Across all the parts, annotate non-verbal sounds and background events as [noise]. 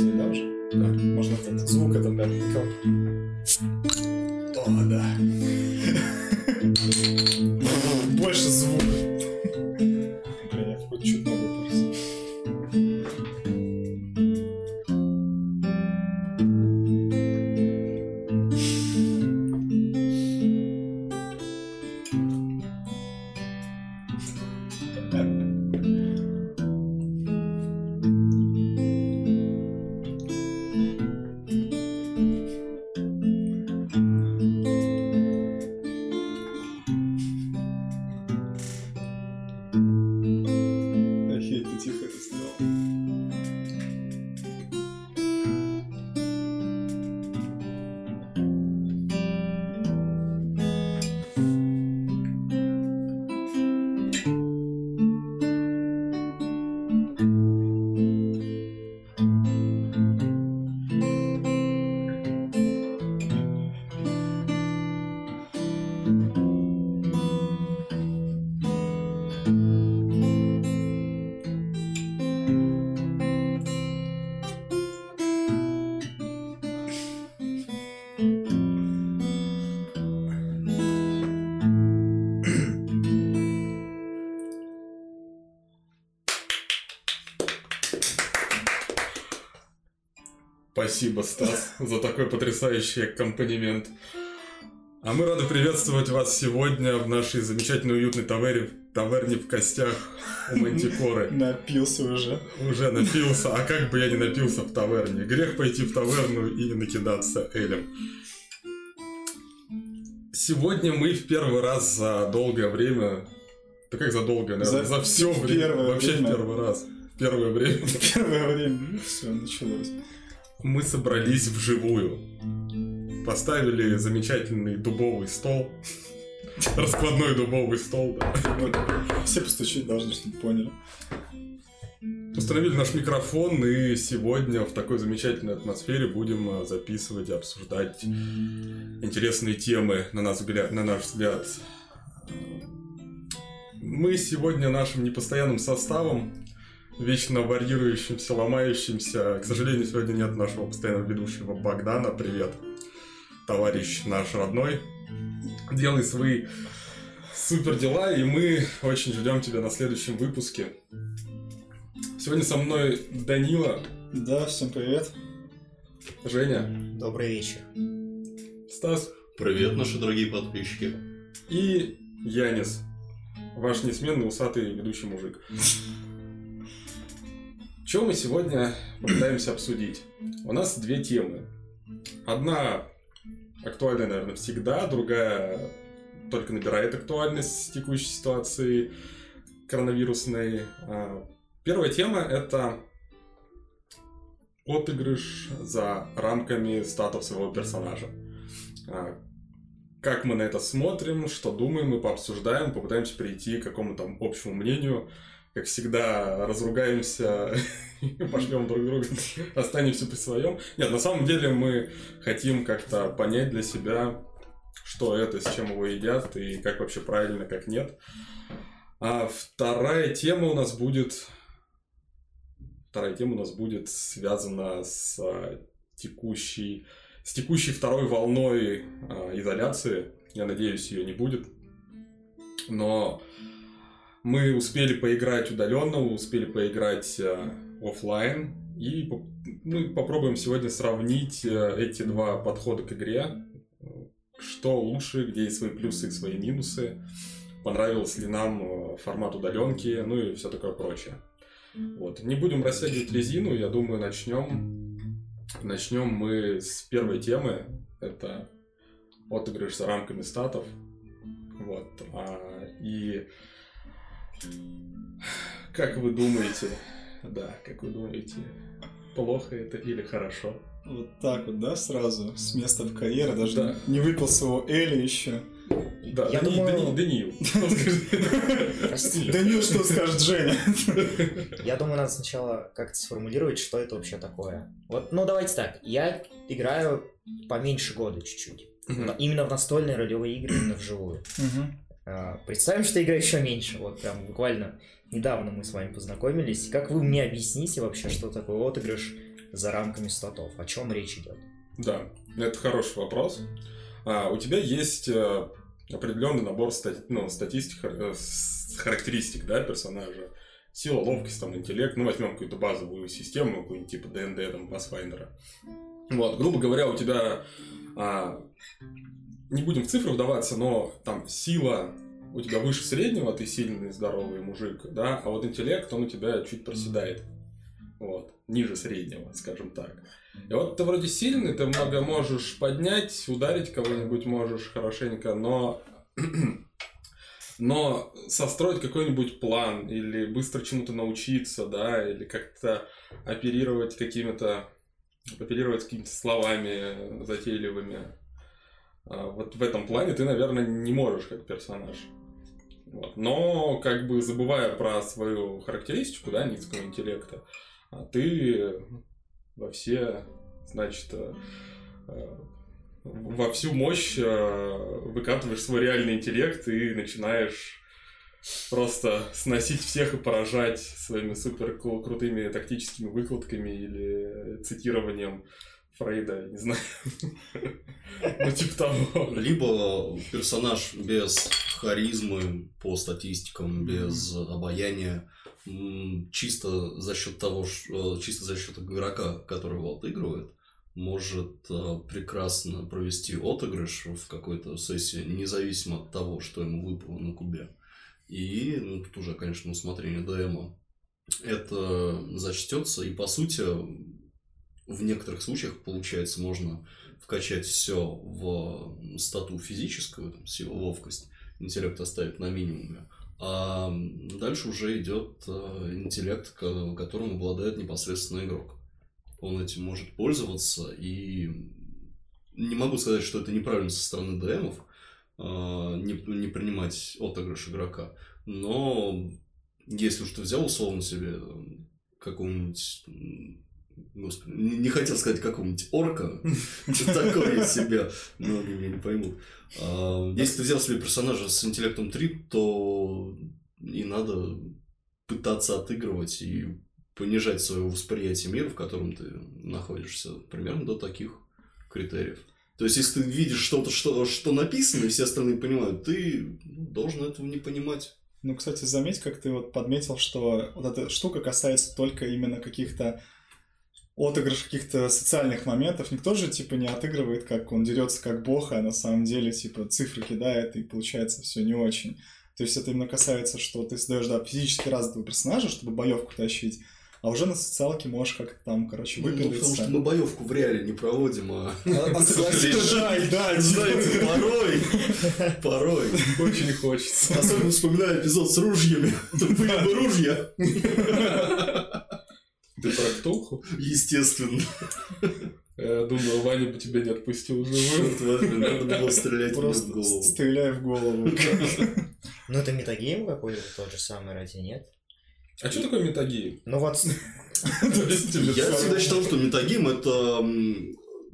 записывать, да, уже? Да. Можно этот звук это, блядь, микро... О, да. Потрясающий аккомпанемент. А мы рады приветствовать вас сегодня в нашей замечательной уютной таверне, таверне в костях у Мантикоры. [laughs] Напился уже. Уже напился, а как бы я не напился в таверне? Грех пойти в таверну и не накидаться Элем. Сегодня мы в первый раз за долгое время... Да как за долгое, наверное? За, За все время. Вообще время. в первый раз. В первое время. [laughs] Первое время. Ну, все, началось. Мы собрались вживую. Поставили замечательный дубовый стол. [laughs] Раскладной дубовый стол, да. Все постучить должны, чтобы поняли. Установили наш микрофон, и сегодня в такой замечательной атмосфере будем а, записывать и обсуждать интересные темы, на, нас на наш взгляд. Мы сегодня нашим непостоянным составом, вечно варьирующимся, ломающимся, к сожалению, сегодня нет нашего постоянного ведущего Богдана, привет, товарищ наш родной, делай свои супер дела, и мы очень ждем тебя на следующем выпуске. Сегодня со мной Данила, Да, всем привет. Женя, Добрый вечер. Стас Привет, наши дорогие подписчики. и Янис, ваш несменный усатый ведущий мужик. Что мы сегодня попытаемся обсудить? У нас две темы. Одна актуальная, наверное, всегда, другая только набирает актуальность с текущей ситуации коронавирусной. А, Первая тема — это отыгрыш за рамками статов своего персонажа. А, Как мы на это смотрим, что думаем, мы пообсуждаем, попытаемся прийти к какому-то общему мнению. Как всегда, разругаемся, [laughs] пошлем друг друга, останемся при своем. Нет, на самом деле мы хотим как-то понять для себя, что это, с чем его едят, и как вообще правильно, как нет. А вторая тема у нас будет... Вторая тема у нас будет связана с текущей с текущей второй волной а, изоляции. Я надеюсь, ее не будет. Но мы успели поиграть удаленно, успели поиграть а, оффлайн. И мы попробуем сегодня сравнить а, эти два подхода к игре. Что лучше, где есть свои плюсы и свои минусы. Понравился ли нам а, формат удаленки, ну и все такое прочее. Вот. Не будем растягивать резину, я думаю, начнем Начнем мы с первой темы. Это отыгрыш за рамками статов. Вот. А, и как вы думаете, да, как вы думаете, плохо это или хорошо? Вот так вот, да, сразу, с места в карьеру, даже Да. не выпил своего Эли еще. Да, Я Дани- думаю- Дани- Даниил. Прости. Да ну что скажет Женя? Я думаю, надо сначала как-то сформулировать, что это вообще такое. Вот, ну давайте так. Я играю поменьше года чуть-чуть. Именно в настольные ролевые игры, именно вживую. А, Представим, что игра еще меньше. Вот прям буквально недавно мы с вами познакомились. Как вы мне объясните вообще, что такое отыгрыш за рамками статов? О чем речь идет? Да, это хороший вопрос. А, у тебя есть э, определенный набор стати- ну, статистик, э, характеристик, да, персонажа. Сила, ловкость, там, интеллект. Ну, возьмем какую-то базовую систему, какую-нибудь типа ДНД, там, Pathfinder. Вот, грубо говоря, у тебя... а, не будем в цифры вдаваться, но там сила у тебя выше среднего, ты сильный, здоровый мужик, да, а вот интеллект, он у тебя чуть проседает. Вот, ниже среднего, скажем так. И вот ты вроде сильный, ты много можешь поднять, ударить кого-нибудь можешь хорошенько, но [clears throat] но состроить какой-нибудь план или быстро чему-то научиться, да, или как-то оперировать какими-то оперировать какими-то словами затейливыми. А, Вот в этом плане ты, наверное, не можешь как персонаж. Вот. Но, как бы забывая про свою характеристику, да, низкого интеллекта, а ты во все, значит, э, во всю мощь э, выкатываешь свой реальный интеллект и начинаешь просто сносить всех и поражать своими супер кру- крутыми тактическими выкладками или цитированием Фрейда, не знаю. Ну, типа того. Либо персонаж без харизмы по статистикам, без обаяния, чисто за счет того, э, чисто за счет игрока, которого отыгрывает, может э, прекрасно провести отыгрыш в какой-то сессии, независимо от того, что ему выпало на кубе. И, ну, тут уже, конечно, усмотрение ДМа. Это зачтется, и по сути, в некоторых случаях, получается, можно вкачать все в стату физическую, там, силу, ловкость, интеллект оставить на минимуме. А дальше уже идет э, интеллект, ко- которым обладает непосредственно игрок. Он этим может пользоваться, и не могу сказать, что это неправильно со стороны ДМов, э, не, не принимать отыгрыш игрока. Но если уж ты взял условно себе какого-нибудь Господи, не, хотел сказать какого-нибудь орка, [laughs] такое себе, многие меня не поймут. А, Если ты взял себе персонажа с интеллектом 3, то и надо пытаться отыгрывать и понижать свое восприятие мира, в котором ты находишься, примерно до таких критериев. То есть, если ты видишь что-то, что, что написано, и все остальные понимают, ты должен этого не понимать. Ну, кстати, заметь, как ты вот подметил, что вот эта штука касается только именно каких-то отыгрыш каких-то социальных моментов. Никто же, типа, не отыгрывает, как он дерется как бог, а на самом деле, типа, цифры кидает, и получается все не очень. То есть это именно касается, что ты создаешь, да, физически развитого персонажа, чтобы боевку тащить, а уже на социалке можешь как-то там, короче, Ну, потому что мы боевку в реале не проводим, а... А, [laughs] согласись, да, да, Знаете, порой, [laughs] порой. Очень хочется. Особенно вспоминаю эпизод с ружьями. [laughs] Были бы ружья. Ты про Ктулху? Естественно. Я думаю, Ваня бы тебя не отпустил возьми, надо было [laughs] стрелять мне в просто голову. стреляй в голову. Ну, это метагейм какой-то тот же самый, разве нет? А что такое метагейм? Ну вот, [laughs] Я всегда считал, что метагейм это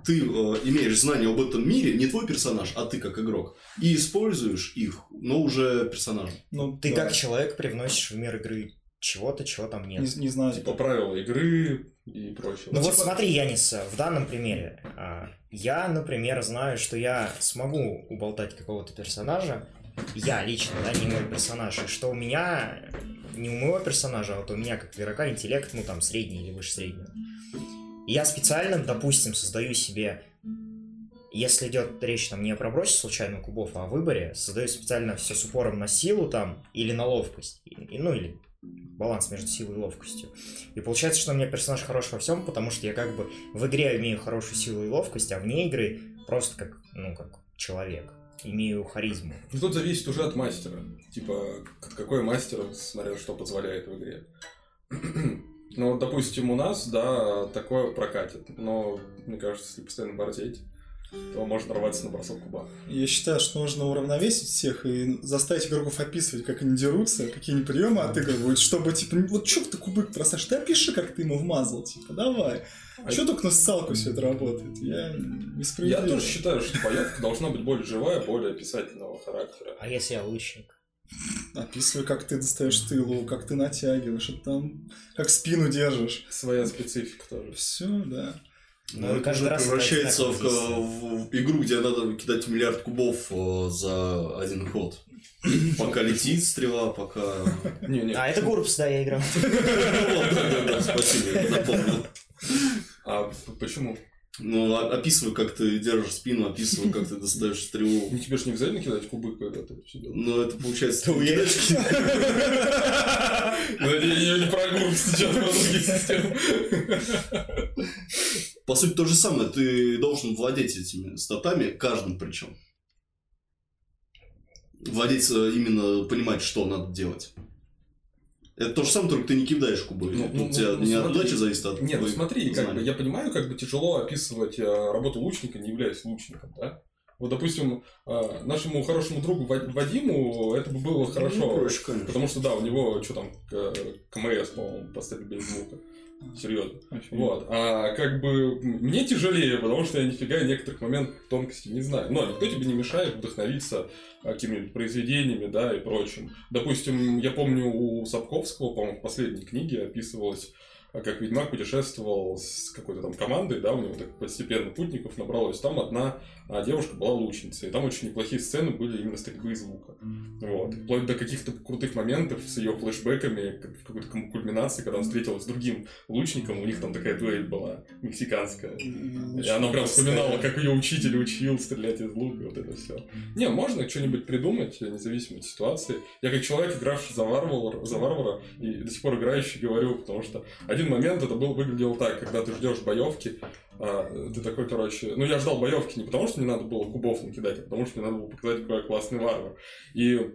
ты э, имеешь знания об этом мире, не твой персонаж, а ты как игрок, и используешь их, но уже персонажем. Ну, ты да. как человек привносишь в мир игры чего-то, чего там нет. Не, не знаю, Типа правила игры и прочего. Ну вот типа- смотри, Янис, в данном примере. а, Я, например, знаю, что я смогу уболтать какого-то персонажа. Я лично, да, не мой персонаж. И что у меня, не у моего персонажа, а вот у меня как игрока интеллект, ну там, средний или выше среднего. И я специально, допустим, создаю себе если идет речь там не о пробросе случайных кубов, а о выборе, создаю специально все с упором на силу там или на ловкость. И, ну или баланс между силой и ловкостью. И получается, что у меня персонаж хорош во всем, потому что я как бы в игре имею хорошую силу и ловкость, а вне игры просто как, ну, как человек. Имею харизму. Ну, тут зависит уже от мастера. Типа, какой мастер, смотря что позволяет в игре. [clears throat] Ну, допустим, у нас, да, такое прокатит. Но, мне кажется, если постоянно борзеть, то можно рваться на бросок куба. Я считаю, что нужно уравновесить всех и заставить игроков описывать, как они дерутся, какие они приемы отыгрывают, чтобы, типа, вот что ты кубык бросаешь, ты опиши, как ты ему вмазал, типа, давай. А Что только на социалку все это работает? Я Я несправедливо. тоже считаю, что боевка должна быть более живая, более описательного характера. А если я лучник? Описывай, как ты достаешь тылу, как ты натягиваешь, это там, как спину держишь. Своя специфика тоже. Все, да. Ну, Ну, это уже раз превращается в, одинаковое в- в игру, где надо кидать миллиард кубов э, за один ход. [laughs] Пока летит стрела, пока... Не-не. А, это Гурбс, да, я играл. [laughs] Да-да-да, спасибо, напомнил. А почему? Ну, а- описывай, как ты держишь спину, описывай, как ты [laughs] достаешь стрелу. Ну, тебе же не обязательно кидать кубы, когда ты все делаешь. Ну, это получается... Ты уверен? Ну, я не про группу сейчас, про другие системы. По сути, то же самое. Ты должен владеть этими статами, каждым причем. Владеть э, именно, понимать, что надо делать. Это то же самое, только ты не кидаешь кубы. Ну, Тут ну, тебя ну, не смотри. отдача зависит от Нет, ну смотри, как бы, я понимаю, как бы тяжело описывать э, работу лучника, не являясь лучником, да? Вот, допустим, э, нашему хорошему другу Ва- Вадиму это бы было Ну, хорошо. проще, конечно. Потому что, да, у него, что там, КМС, по-моему, поставили без звука. Серьезно. Вот. А как бы мне тяжелее, потому что я нифига некоторых моментов тонкостей не знаю. Но никто тебе не мешает вдохновиться а, какими-нибудь произведениями, да, и прочим. Допустим, я помню у Сапковского, по-моему, в последней книге описывалось, а, как Ведьмак путешествовал с какой-то там командой, да, у него так постепенно путников набралось. Там одна а, девушка была лучницей, и там очень неплохие сцены были именно стрельбы из лука. Вот. Вплоть до каких-то крутых моментов с ее флешбеками, в какой-то кульминации, когда он встретилась с другим лучником, у них там такая дуэль была, мексиканская. И она прям вспоминала, как ее учитель учил стрелять из лука, вот это все. Не, можно что-нибудь придумать, независимо от ситуации. Я как человек, игравший за варвара, за варвара, и до сих пор играющий, говорю, потому что один момент это был, выглядело так, когда ты ждешь боевки, а, ты такой, короче, ну я ждал боевки не потому, что мне надо было кубов накидать, а потому что мне надо было показать, какой я классный варвар. И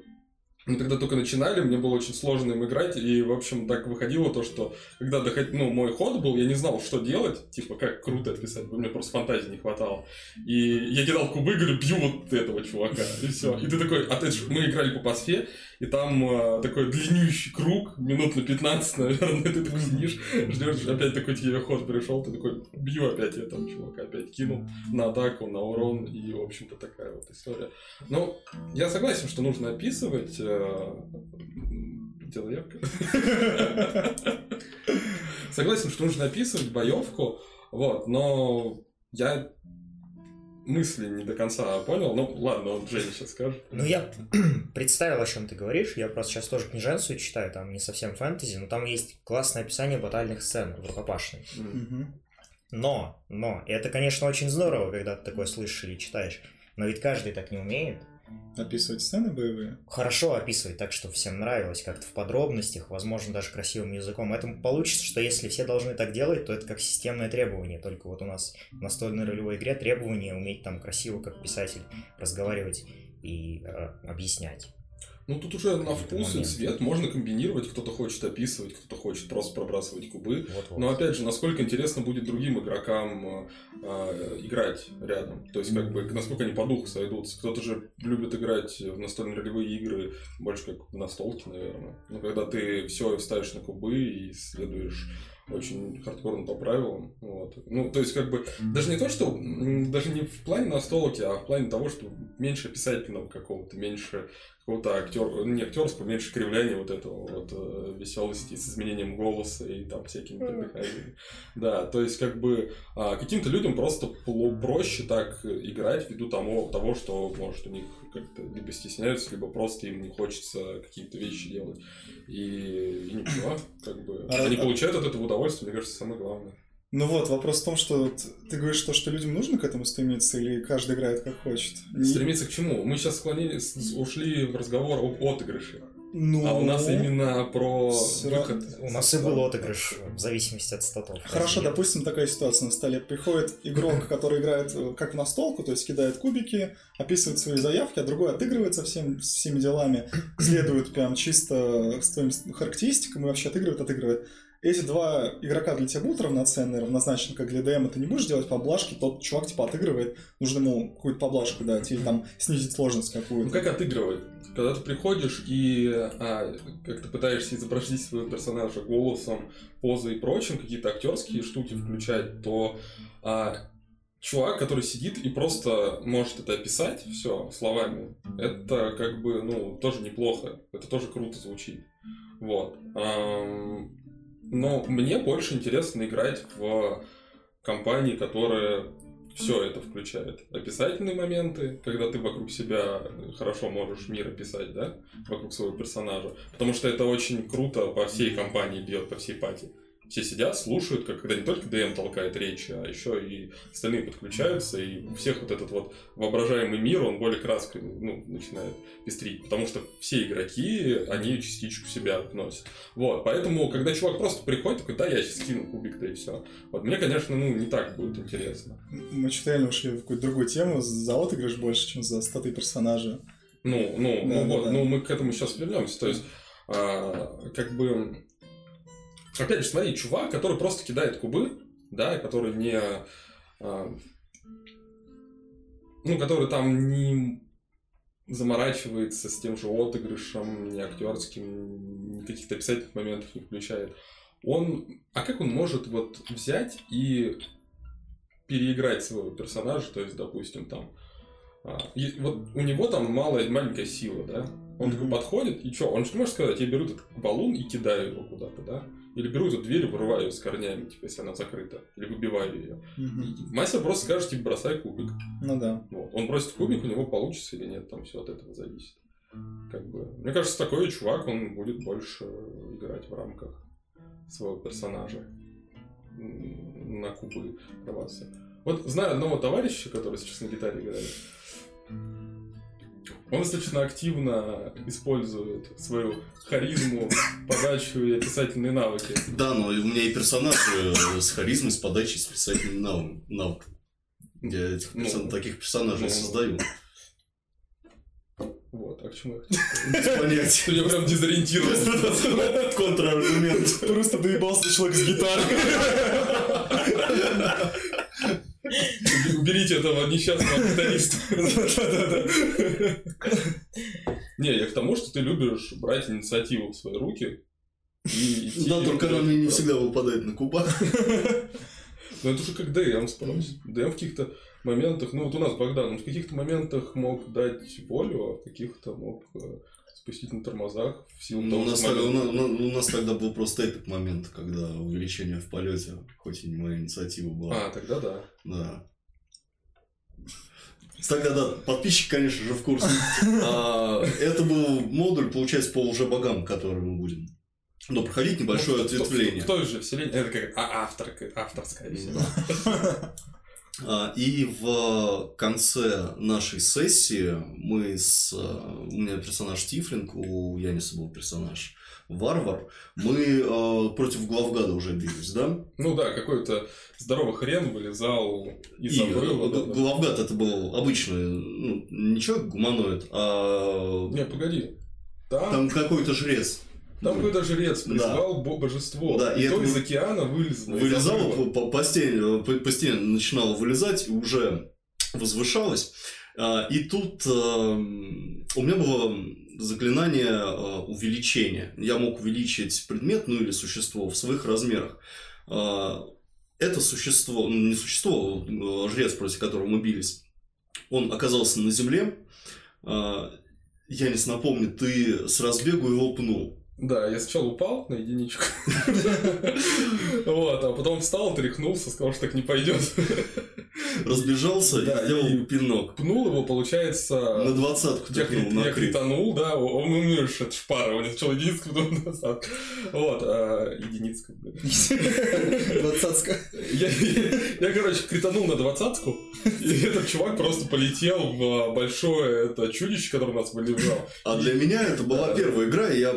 мы тогда только начинали, мне было очень сложно им играть, и, в общем, так выходило то, что когда доход... ну, мой ход был, я не знал, что делать, типа, как круто описать, мне просто фантазии не хватало. И я кидал кубы, говорю, бью вот этого чувака, и все. И ты такой, а ты мы играли по пасфе, и там э, такой длиннющий круг, минут на 15, наверное, ты такой сидишь, ждешь, опять такой тебе ход пришел, ты такой, бью опять этого чувака, опять кинул на атаку, на урон, и, в общем-то, такая вот история. Ну, я согласен, что нужно описывать. Э, заявка? [laughs] Согласен, что нужно описывать боевку, вот, но я мысли не до конца понял. Ну, ладно, он Женя сейчас скажет. Ну, я [clears throat] представил, о чем ты говоришь. Я просто сейчас тоже книженцию читаю, там не совсем фэнтези, но там есть классное описание батальных сцен в рукопашной. Мгм. Но, но, и это, конечно, очень здорово, когда ты такое слышишь или читаешь. Но ведь каждый так не умеет. Описывать сцены боевые. Хорошо описывать так, чтобы всем нравилось, как-то в подробностях, возможно, даже красивым языком. Поэтому получится, что если все должны так делать, то это как системное требование. Только вот у нас в настольной ролевой игре требование уметь там красиво, как писатель, разговаривать и э, объяснять. Ну, тут уже на вкус и цвет можно комбинировать. Кто-то хочет описывать, кто-то хочет просто пробрасывать кубы. Вот-вот. Но опять же, насколько интересно будет другим игрокам э, играть рядом. То есть, как бы, насколько они по духу сойдутся. Кто-то же любит играть в настольные ролевые игры больше как в настолке, наверное. Ну, когда ты все ставишь на кубы и следуешь очень хардкорно по правилам. Вот. Ну, то есть, как бы, даже не то, что, даже не в плане настолки, а в плане того, что меньше описательного какого-то, меньше какого-то актер, не актерского, меньше кривляния вот этого вот э, веселости с изменением голоса и там всякими придыханиями. Да, то есть как бы а, каким-то людям просто проще так играть ввиду того, того, что может у них как-то либо стесняются, либо просто им не хочется какие-то вещи делать. И, и ничего, как бы А- они получают от этого удовольствие, мне кажется, самое главное. Ну вот, вопрос в том, что ты говоришь, то, что людям нужно к этому стремиться, или каждый играет как хочет? Стремиться к чему? Мы сейчас склонились, ушли в разговор об отыгрыше. Ну, А у нас именно про выход. У нас и был отыгрыш в зависимости от статов. Хорошо, допустим, такая ситуация на столе. Приходит игрок, который играет э, как в настолку, то есть кидает кубики, описывает свои заявки, а другой отыгрывает со всем, с всеми делами, следует прям чисто с твоим характеристикам и вообще отыгрывает, отыгрывает. Эти два игрока для тебя будут равноценны, равнозначно, как для ДМ, ты не будешь делать поблажки, тот чувак типа отыгрывает, нужно ему какую-то поблажку дать, или там снизить сложность какую-то. Ну как отыгрывать? Когда ты приходишь и а, как ты пытаешься изобразить своего персонажа голосом, позой и прочим, какие-то актерские штуки включать, то а, чувак, который сидит и просто может это описать все словами, это как бы, ну, тоже неплохо. Это тоже круто звучит. Вот. Но мне больше интересно играть в компании, которые все это включает. Описательные моменты, когда ты вокруг себя хорошо можешь мир описать, да, вокруг своего персонажа. Потому что это очень круто по всей компании бьет, по всей пати. Все сидят, слушают, как когда не только ДМ толкает речи, а еще и остальные подключаются, и у всех вот этот вот воображаемый мир, он более краской ну, начинает пестрить. Потому что все игроки, они частичку себя вносят. Вот, поэтому, когда чувак просто приходит, такой, да, я сейчас кину кубик, да и все. Вот мне, конечно, ну, не так будет интересно. Мы что-то реально ушли в какую-то другую тему. За отыгрыш больше, чем за статы персонажа. Ну, ну, Да, ну да, вот, да. ну мы к этому сейчас вернемся. То есть, а, как бы, опять же, смотри, чувак, который просто кидает кубы, да, и который не, а, ну, который там не заморачивается с тем же отыгрышем, не актерским, ни каких-то описательных моментов не включает. Он, а как он может вот взять и переиграть своего персонажа, то есть, допустим, там, а, и вот у него там малая, маленькая сила, да? Он такой Мгм. подходит, и что? Он же может сказать, я беру этот баллон и кидаю его куда-то, да? Или беру эту дверь вырываю ее с корнями, типа, если она закрыта. Или выбиваю ее. Мгм. Мастер просто скажет, типа, бросай кубик. Ну да. Вот. Он бросит кубик, у него получится или нет, там все от этого зависит. Как бы. Мне кажется, такой чувак, он будет больше играть в рамках своего персонажа. На кубы рваться. Вот знаю одного товарища, который сейчас на гитаре играет. Он достаточно активно использует свою харизму, [laughs] подачу и описательные навыки. Да, но у меня и персонаж э, с харизмой, с подачей, с писательным навыком. навыком. Я этих Ну, персон- таких персонажей ну. создаю. Вот, а к чему я Без понятия. Ты меня прям дезориентировал. [laughs] Контраргумент. Просто доебался человек с гитарой. [laughs] [laughs] Уберите этого несчастного гитариста. [laughs] Не, я к тому, что ты любишь брать инициативу в свои руки. Да, только она мне не всегда выпадает на кубах. Ну это уже как ДМ спросит. ДМ в каких-то моментах, ну вот у нас Богдан, он в каких-то моментах мог дать волю, а в каких-то мог э, спустить на тормозах в силу Ну, того, у, нас что тогда, у, момент- на- у нас тогда был просто этот момент, когда увеличение в полете, хоть и не моя инициатива была. А, тогда да. Да. Тогда, да, подписчик, конечно же, в курсе. А, Это был модуль, получается, по уже богам, который мы будем. Но проходить небольшое Ну, в- в- ответвление. В, в той же вселенной, это как а, авторка, авторская вселенная. [laughs] А, И в конце нашей сессии мы с... У меня персонаж Тифлинг, у Яниса был персонаж Варвар. Мы а, против главгада уже бились, да? Ну да, какой-то здоровый хрен вылезал из И обрыва. э, да, да. главгад это был обычный, ну, не человек гуманоид, а Не, погоди. Там, там какой-то жрец. Там какой-то жрец Да. призвал бо- божество. Да, и и то из океана вылезло. обрыва. по, по, по стене, по, стене начинала вылезать и уже возвышалась. А, И тут а, у меня было заклинание а, увеличения. Я мог увеличить предмет, ну или существо в своих размерах. А, Это существо, ну не существо, а жрец, против которого мы бились, он оказался на земле. А, Янис, напомни, ты с разбегу его пнул. Да, я сначала упал на единичку. [laughs] Вот, а потом встал, тряхнулся, сказал, что так не пойдет. Разбежался и сделал пинок. Пнул его, получается... На двадцатку на я крит. кританул, да, он у меня же это шпара, у него сначала единицка, потом [laughs] назад. Вот, а, единицка. [laughs] Двадцатка. Я, я, короче, кританул на двадцатку, и этот чувак просто полетел в большое это чудище, которое у нас вылезал. А для меня это была первая игра, и я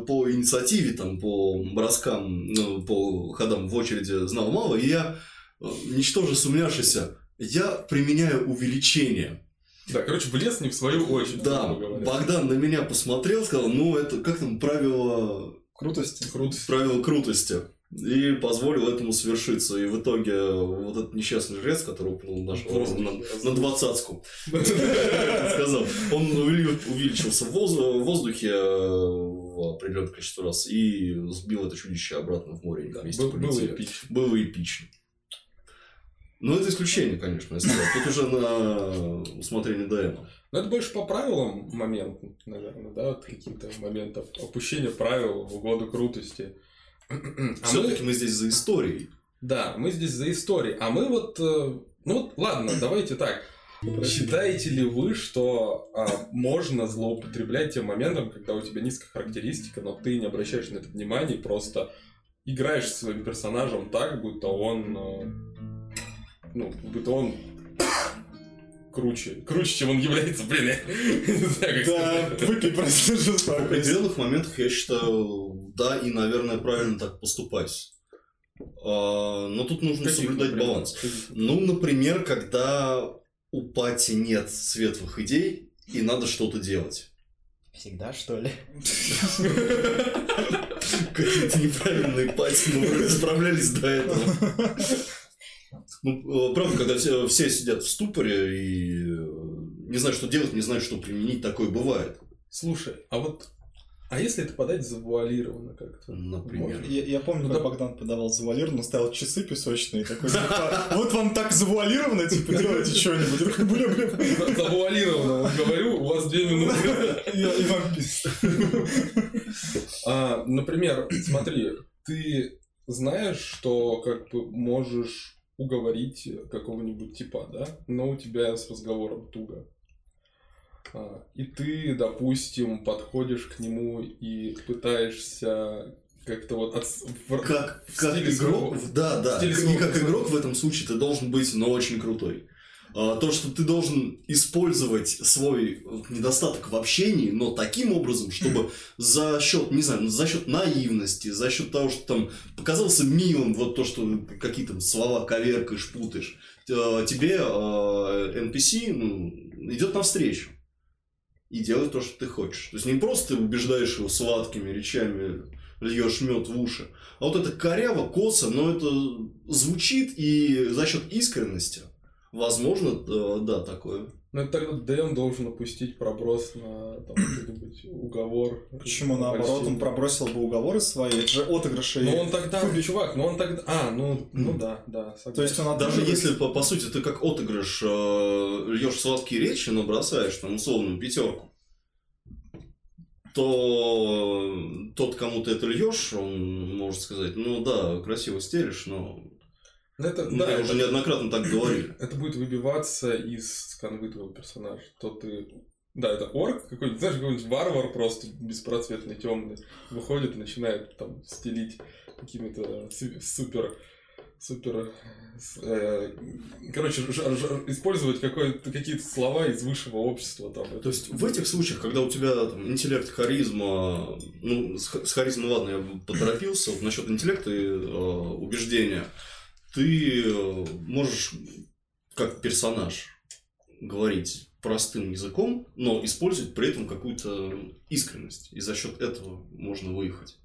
по, ини- по инициативе, там, по броскам, ну, по ходам в очереди знал мало, и я, э, ничтоже сумняшися, я применяю увеличение. Да, короче, влез не в свою очередь. Да. Богдан на меня посмотрел, сказал, ну, это как там правило, Крутости. Круто. правило крутости. И позволил этому свершиться. И в итоге вот этот несчастный жрец, который упнул нашего на, на двадцатку, сказал, он увели- увеличился в воз- в воздухе э, в определенное количество раз и сбил это чудище обратно в море. Было эпично. Было эпично. Ну, это исключение, конечно, если Тут уже на усмотрение ДМ. Но это больше по правилам момент, наверное, да, вот каких-то моментов опущения правил в угоду крутости. А Все-таки мы... мы здесь за историей. Да, мы здесь за историей. А мы вот... э, Ну вот, ладно, давайте так. Считаете ли вы, что а, можно злоупотреблять тем моментом, когда у тебя низкая характеристика, но ты не обращаешь на это внимания, и просто играешь своим персонажем так, будто он... э, Ну, будто он круче. Круче, чем он является, блин. я не знаю, как Да, сказать. выпей просто В жестоко. определенных моментах я считаю, да, и, наверное, правильно так поступать. А, Но тут нужно Каких, соблюдать например? баланс. Ну, например, когда у пати нет светлых идей, и надо что-то делать. Всегда, что ли? Какие-то неправильные пати, мы справлялись до этого. [laughs] Ну, э, правда, когда все, все сидят в ступоре и э, не знают, что делать, не знают, что применить, такое бывает. Слушай, а вот... А если это подать завуалированно как-то? Например. Я, я помню, Ну как да. Богдан подавал завуалированно, ставил часы песочные, такой, [laughs] типа, вот вам так завуалировано, типа, делайте что-нибудь. Я бля, бля, За- Завуалированно вот говорю, у вас две минуты. и, и вам пиз. А, например, смотри, ты знаешь, что как бы можешь уговорить какого-нибудь типа, да, но у тебя с разговором туго. А, и ты, допустим, подходишь к нему и пытаешься как-то вот от... Как, в как стиле игрок, своего- да, да, стиле и своего как игрок в этом случае ты должен быть, но очень крутой. А, То, что ты должен использовать свой недостаток в общении, но таким образом, чтобы [laughs] за счет, не знаю, за счет наивности, за счет того, что там показался милым, вот то, что какие-то слова коверкаешь, путаешь, э, тебе э, NPC ну, идет навстречу и делает то, что ты хочешь. То есть не просто ты убеждаешь его сладкими речами, льешь мед в уши, а вот это коряво, косо, но это звучит и за счет искренности, возможно, э, да, такое. Ну, это тогда Дэн должен опустить проброс на там, какой-нибудь уговор. Почему наоборот, он пробросил бы уговоры свои, это же отыгрыши. Ну он тогда, чувак, ну он тогда... А, ну, ну да, да, согласен. То есть он Даже если, по, по сути, ты как отыгрыш э, льешь сладкие речи, но бросаешь там условную пятерку, то тот, кому ты это льешь, он может сказать, ну да, красиво стелишь, но это, мы да, уже это, неоднократно так говорили. [clears throat] это будет выбиваться из канвы твоего персонажа. То ты... Да, это орк какой-нибудь, знаешь, какой-нибудь варвар просто беспроцветный, темный, выходит и начинает там стелить какими-то су- супер супер э, короче ж- ж- использовать какие-то слова из высшего общества там То есть в этих случаях, когда у тебя там, интеллект, харизма, ну, с, ха- с харизмой, ладно, я поторопился, вот насчет интеллекта и э, убеждения, ты э, можешь как персонаж говорить простым языком, но использовать при этом какую-то искренность, и за счет этого можно выехать.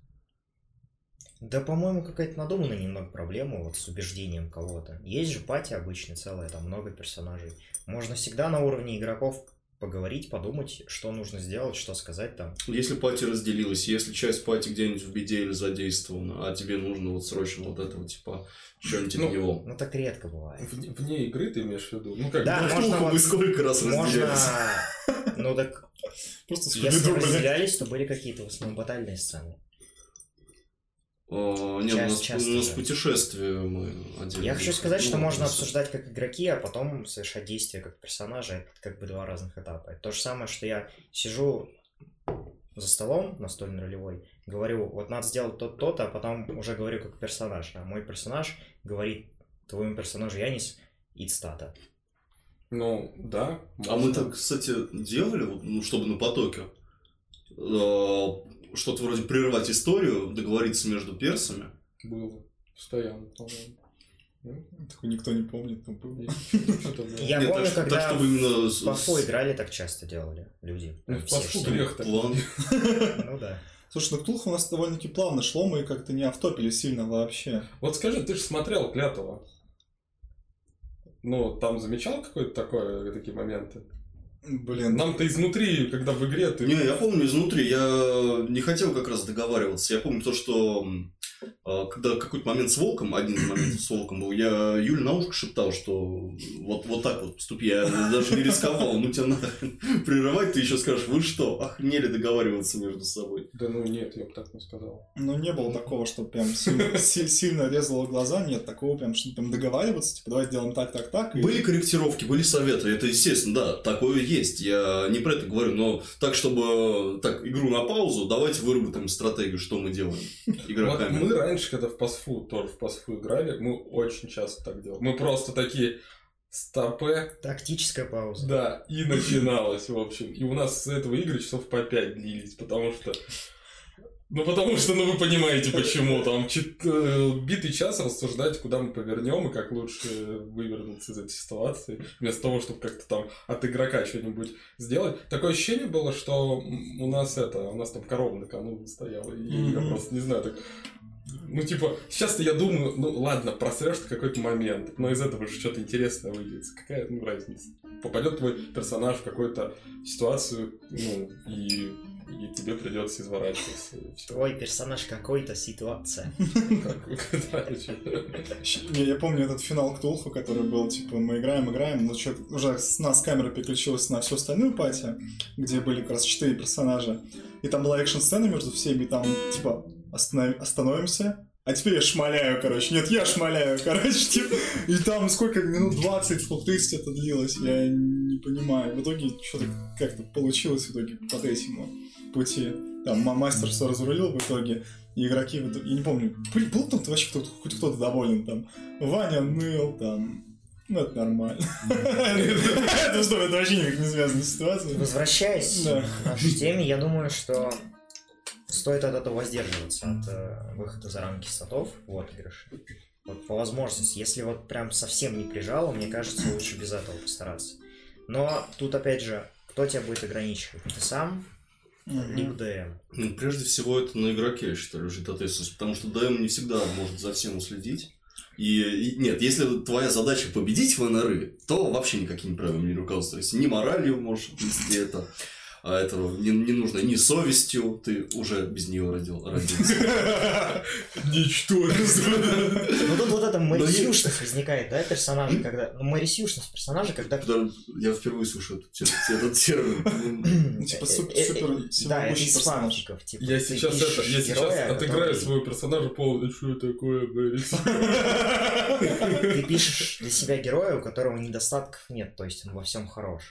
Да, по-моему, какая-то надуманная немного проблема вот с убеждением кого-то. Есть же пати обычно целая, там много персонажей. Можно всегда на уровне игроков поговорить, подумать, что нужно сделать, что сказать там. Если пати разделилась, если часть пати где-нибудь в беде или задействована, а тебе нужно вот срочно вот этого типа что-нибудь Ну, него. Ну, так редко бывает. Вне, вне игры ты имеешь в виду? Ну как, Да, ну, можно вот- сколько раз Можно... разделялись. [laughs] Ну, так Просто если разделялись, то были какие-то в основном батальные сцены. О, Не, у Часто- нас, часто, у нас да. путешествие мы отдельно. Я хочу сказать, что Ну, можно нас- обсуждать как игроки, а потом совершать действия как персонажа. Это как бы два разных этапа. Это то же самое, что я сижу за столом настольно ролевой, говорю, вот надо сделать то-то, а потом уже говорю как персонаж. А мой персонаж говорит твоему персонажу Янис Ицтата. ну да. А мы так, кстати, делали, вот, ну, чтобы на потоке, э, что-то вроде прервать историю, договориться между персами. Было. Постоянно, по-моему. Ну, Такой никто не помнит, но было. Я Нет, помню, так, когда так, чтобы именно... с- В играли, так часто делали люди. Ну, в грех так. план. [laughs] Ну да. Слушай, ну Ктулху у нас довольно-таки плавно шло, мы как-то не автопили сильно вообще. Вот скажи, ты же смотрел Клятого. Ну, там замечал какое-то такое, такие моменты? Блин, Нам-то изнутри, когда в игре ты... Не, я помню изнутри, я не хотел как раз договариваться. Я помню то, что когда какой-то момент с волком, один из моментов с волком был, я Юле на ушко шептал, что вот, вот так вот поступи. Я даже не рисковал. Ну тебя нахрен [laughs] прерывать, ты еще скажешь, вы что, охренели договариваться между собой. Да ну нет, я бы так не сказал. Ну, не было такого, что прям сильно, си- сильно резало глаза, нет такого прям, что прям договариваться, типа, давай сделаем так, так, так. и- Были корректировки, были советы, это естественно, да, такое есть. Я не про это говорю, но так, чтобы так, игру на паузу, давайте выработаем стратегию, что мы делаем игроками. мы раньше, когда в пасфу, тоже в пасфу играли, мы очень часто так делали. Мы просто такие стопе, Тактическая пауза. да, и начиналось, в общем. И у нас с этого игры часов по 5 длились, потому что... Ну, потому что, ну, вы понимаете, почему. Там чет- э, битый час рассуждать, куда мы повернем и как лучше вывернуться из этой ситуации, вместо того, чтобы как-то там от игрока что-нибудь сделать. Такое ощущение было, что у нас это, у нас там корова на кону стояла, и я просто не знаю, так... Ну, типа, сейчас-то я думаю, ну, ладно, просрешь ты какой-то момент, но из этого же что-то интересное выйдет. Какая, ну, разница? Попадет твой персонаж в какую-то ситуацию, ну, и, и тебе придется изворачиваться. Твой персонаж какой-то ситуация. Я помню этот финал Ктулху, который был, типа, мы играем, играем, но что уже с нас камера переключилась на всю остальную пати, где были как раз четыре персонажа, и там была экшн-сцена между всеми, там, типа, останов- остановимся, а теперь я шмаляю, короче. Нет, я шмаляю, короче, типа, и там сколько, минут 20, сколько 30 это длилось, я не понимаю. В итоге что-то как-то получилось в итоге по третьему пути. Там ма- мастер все разрулил в итоге, и игроки, я не помню, был, там вообще кто-то, хоть кто-то доволен там. Ваня ныл там. Ну, это нормально. [laughs] Это что, это вообще никак не связано с ситуацией. Возвращаясь к нашей теме, я думаю, что стоит от этого воздерживаться, от э, выхода за рамки статов в отыгрыше. Вот по возможности. Если вот прям совсем не прижало, мне кажется, лучше без этого постараться. Но тут опять же, кто тебя будет ограничивать? Ты сам, либо ДМ. Ну, прежде всего, это на игроке, я считаю, лежит ответственность, потому что ДМ не всегда может за всем уследить. И, и- нет, если твоя задача победить в НРы, то вообще никакими правилами не руководствуйся. Ни моралью можешь отнести это, а этого не, не нужно, ни совестью, ты уже без нее родил, родился. [laughs] Ничтожество. Ну тут вот эта морисюшность возникает, да, персонажа, когда... Ну, морисюшность персонажа, когда... Когда Я впервые слышу этот, тер- [laughs] этот термин. Ну, типа, Э, э, э, супер Да, это из фанфиков, типа, Я сейчас это, я сейчас отыграю своего персонажа полностью, что такое, Борис? Ты пишешь для себя героя, у которого недостатков нет, то есть он во всем хорош.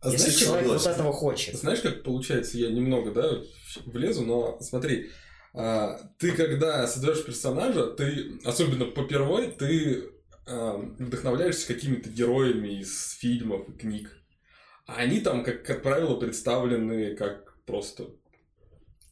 А Если знаешь, человек вот этого хочет. Знаешь, как получается, я немного, да, влезу, но смотри, а, ты когда создаешь персонажа, ты, особенно попервой, ты а, вдохновляешься какими-то героями из фильмов и книг. А они там, как, как правило, представлены как просто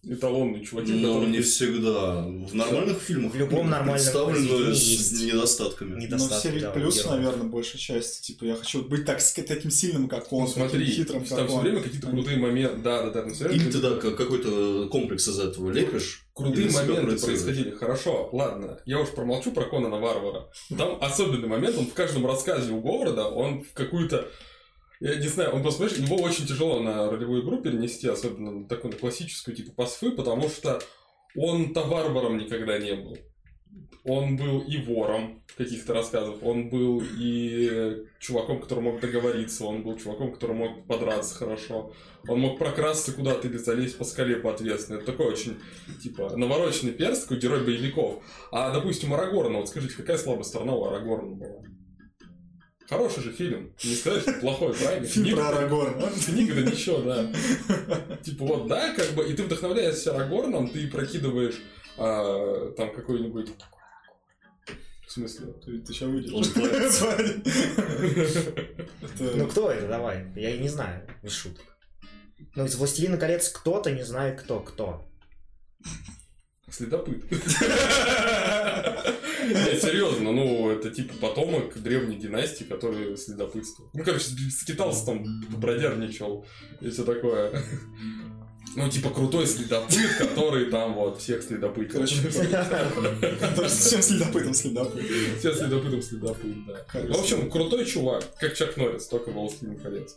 эталонные чуваки, Но которые- Ну, не всегда. В нормальных фильмах В любом нормальном представлены с есть недостатками. Ну, Недостатки, все ведь да, у плюсы, героев. наверное, большей части. Типа, я хочу быть так, с- таким сильным, как он, Ну, смотри, таким хитрым, там как все он. время какие-то крутые моменты, да, да, да, там Или ты да, как- какой-то комплекс из этого лепишь. Крутые моменты происходили. Хорошо, ладно. Я уж промолчу про Конана Варвара. Там особенный момент, он в каждом рассказе у Говарда, он в какую-то... Я не знаю, он просто, понимаешь, его очень тяжело на ролевую игру перенести, особенно на такую на классическую типа пасфы, потому что он-то варваром никогда не был. Он был и вором каких-то рассказов, он был и чуваком, который мог договориться, он был чуваком, который мог подраться хорошо, он мог прокрасться куда-то или залезть по скале по ответственной. Это такой очень, типа, навороченный перс, такой герой боевиков. А, допустим, Арагорна, вот скажите, какая слабая сторона у Арагорна была? Хороший же фильм. Не сказать, что плохой, правильно? Фильм Книга- про Арагорна. Книга, да ничего, да. Типа вот, да, как бы, и ты вдохновляешься Арагорном, ты прокидываешь а, там какой-нибудь... В смысле? Ты, ты сейчас выйдешь. Это- Ну кто это, давай? Я и не знаю, без шуток. Ну, из «Властелина колец» кто-то не знает кто кто. Следопыт. [laughs] Нет, серьезно, ну, это типа потомок древней династии, который следопытствовал. Ну, короче, скитался там, бродярничал и все такое. Ну, типа крутой следопыт, который там вот всех следопытил. Который Всем следопытом следопыт. Все следопытом следопыт, да. В общем, крутой чувак, как Чак Норрис, только «Властелин колец».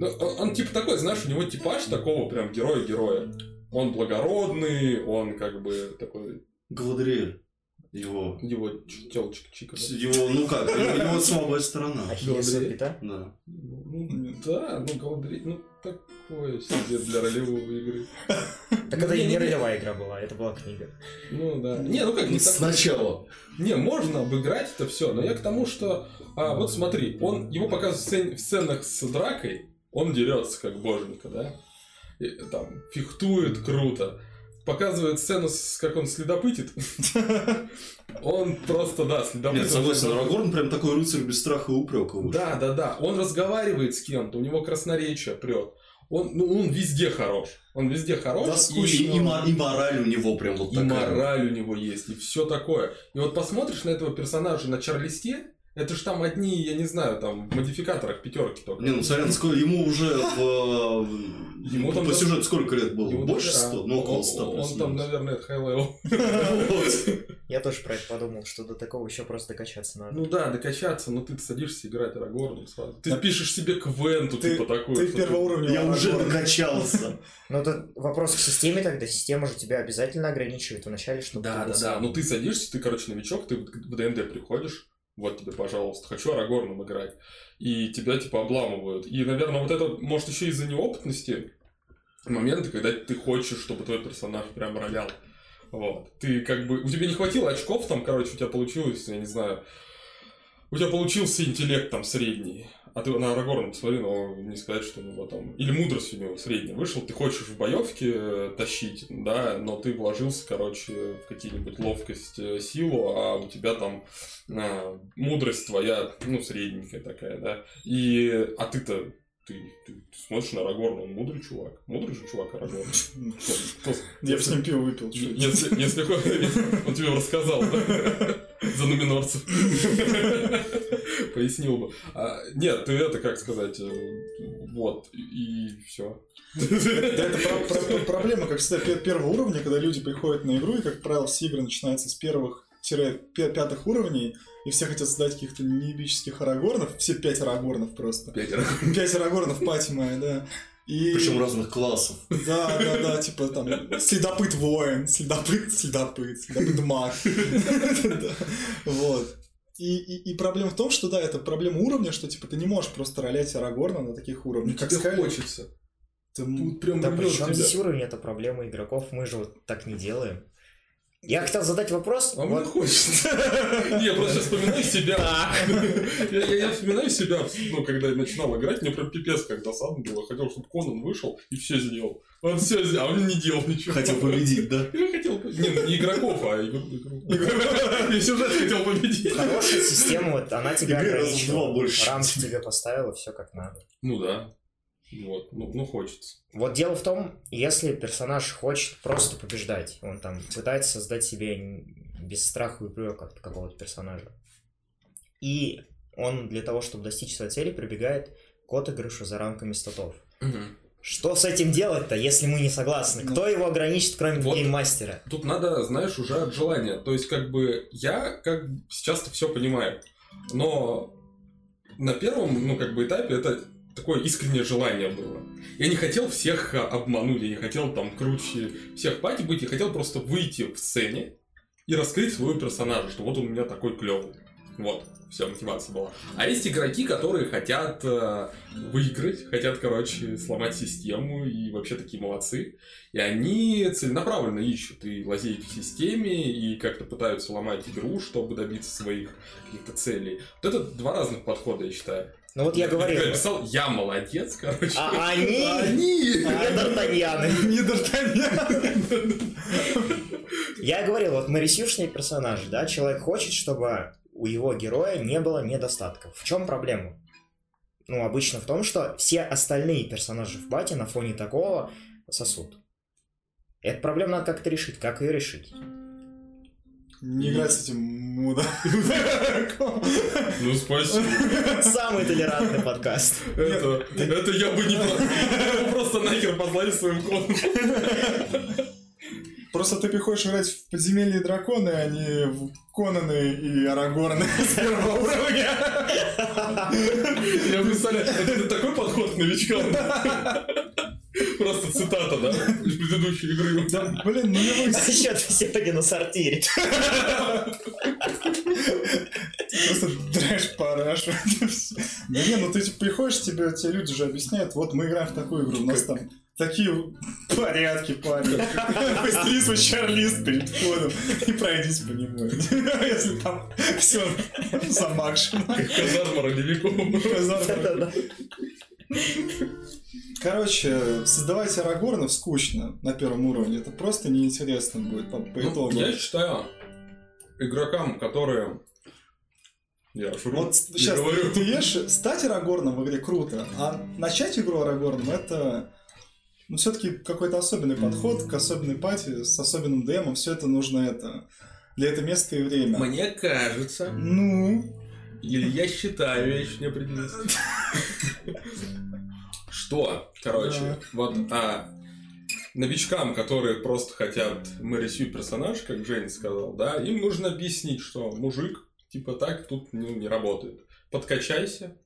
Он типа такой, знаешь, у него типаж такого прям героя-героя. Он благородный, он как бы такой... Галадриэль. Его. Его телочка чика. Его, ну как, его, его слабая сторона. Пята? Да. Ну, да, ну Галадриэль, ну такое себе для ролевой игры. Так Ну, это не, ролевая игра была, это была книга. Ну да. Не, ну как не Сначала. Не, можно обыграть это все, но я к тому, что а, вот смотри, он его показывают в сценах с дракой, он дерется как боженька, да? И, там фехтует круто. Показывает сцену, с, как он следопытит. [laughs] Он просто, да, следопытит. Нет, согласен, Арагорн прям такой рыцарь без страха и упрека. Да, да, да. Он разговаривает с кем-то, у него красноречие прет. Он, ну, он везде хорош. Он везде хорош. Да, и- скучно. И, и и мораль у него прям вот и такая. мораль у него есть, и все такое. И вот посмотришь на этого персонажа на чарлисте, это ж там одни, я не знаю, там в модификаторах пятерки только. Не, ну сорян, сколько ему уже в, Ему по там по даже- сюжету сколько лет было? Ему Больше даже- 100? Ну, около он- 100 Он, плюс-минус. там, наверное, это high. [laughs] Я тоже про это подумал, что до такого еще просто качаться надо. Ну да, докачаться, но ты садишься играть Арагорном сразу. Ты пишешь себе квенту, Ты- типа такую. Ты что первоуровневый Я уже докачался. Ну, это вопрос к системе тогда. Система же тебя обязательно ограничивает вначале, чтобы Да, да, да. Ну ты садишься, ты, короче, новичок, ты в ДНД приходишь, вот тебе, пожалуйста, хочу Арагорном играть. И тебя, типа, обламывают. И, наверное, вот это, может, еще из-за неопытности моменты, когда ты хочешь, чтобы твой персонаж прям ролял. Вот. Ты как бы... У тебя не хватило очков там, короче, у тебя получилось, я не знаю... У тебя получился интеллект там средний. А ты на Арагорна посмотри, но не сказать, что у него там... Или мудрость у него средняя. Вышел, ты хочешь в боевке э, тащить, да, но ты вложился, короче, в какие-нибудь ловкость, э, силу, а у тебя там а, мудрость твоя, ну, средненькая такая, да. И... А ты-то... Ты, ты, ты смотришь на Арагорна, он мудрый чувак. Мудрый же чувак Арагорн. Я с ним пиво выпил. если, он тебе рассказал, да? [laughs] За нуминорцев. [laughs] Пояснил бы. А, нет, ты это, как сказать, э, вот, и все. Да, это про- про- проблема, как всегда, пе- первого уровня, когда люди приходят на игру, и, как правило, все игры начинаются с первых пятых уровней, и все хотят создать каких-то неебических арагорнов, все пять арагорнов просто. Пятеро. Пять арагорнов, пати моя, да. И... Причем разных классов. Да, да, да, типа там следопыт воин, следопыт, следопыт, следопыт маг. Вот. И, и, и проблема в том, что да, это проблема уровня, что типа ты не можешь просто ролять Арагорна на таких уровнях. Как Тебе хочется. ты- Тут прям Да рвёт при чем тебя. здесь уровень? Это проблема игроков. Мы же вот так не делаем. Я хотел задать вопрос. А мне вот- хочется. [laughs] Не, Я просто вспоминаю себя. Я, вспоминаю себя, ну, когда я начинал играть, мне прям пипец как досадно было. Хотел, чтобы Конан вышел и все сделал. Он все сделал, а он не делал ничего. Хотел победить, да? Я хотел победить. Не, ну, не игроков, а игру. Я [laughs] сюжет хотел победить. Хорошая система, вот она тебя больше. Рамки тебе поставила, все как надо. Ну да. Вот, ну, ну хочется. Вот дело в том, если персонаж хочет просто побеждать, он там пытается создать себе без страха и упрека какого-то персонажа. И он для того, чтобы достичь своей цели, прибегает к отыгрышу за рамками статов. Что с этим делать-то, если мы не согласны? Ну, Кто его ограничит, кроме вот. гейммастера? Тут надо, знаешь, уже от желания. То есть, как бы, я как бы сейчас-то все понимаю. Но на первом, ну, как бы, этапе это такое искреннее желание было. Я не хотел всех а, обмануть, я не хотел там круче всех пати быть, я хотел просто выйти в сцене и раскрыть своего персонажа, что вот он у меня такой клевый. Вот, вся мотивация была. А есть игроки, которые хотят э, выиграть, хотят, короче, сломать систему и вообще такие молодцы. И они целенаправленно ищут и лазейки в системе, и как-то пытаются ломать игру, чтобы добиться своих каких-то целей. Вот это два разных подхода, я считаю. Ну вот я говорил, Как писал, я молодец, короче. а они... Они! не Д'Артаньяны. [laughs] Не Д'Артаньян. Я говорил, вот мы ресюшные персонажи, да, человек хочет, чтобы у его героя не было недостатков. В чем проблема? Ну, обычно в том, что все остальные персонажи в бате на фоне такого сосут. Эту проблему надо как-то решить. Как ее решить? Не играть с этим [laughs] мудаком. Ну, спасибо. Самый толерантный подкаст. Это, это я бы не про- я бы просто нахер послать своим кодом. Просто ты приходишь играть в подземелье драконы, а не в Конаны и Арагорны с первого уровня. Я представляю, это такой подход к новичкам. [laughs] Просто цитата, да, из предыдущей игры. Да, блин, ну я А еще ты сегодня на сортире. Просто трэш параш. Да не, ну ты приходишь, тебе, тебе люди же объясняют, вот мы играем в такую игру, у нас там такие порядки, парни. Быстрее свой чарлист перед входом и пройдись по нему. Если там все замакшено. Казарма родовиков. Да-да-да. Короче, создавать арагорнов скучно на первом уровне. Это просто неинтересно будет по, по Ну, итогу. я считаю, игрокам, которые... Я шуру, Вот сейчас говорю. ты ешь, стать Арагорном в игре круто, а начать игру Арагорном это ну, все-таки какой-то особенный подход к особенной пати с особенным демом. Все это нужно это для этого места и время. Мне кажется, Ну, или я считаю, я еще не определился, что, короче, вот а, новичкам, которые просто хотят, мы рисуем персонаж, как Женя сказал, да, им нужно объяснить, что мужик, типа так, тут ну, не работает. Подкачайся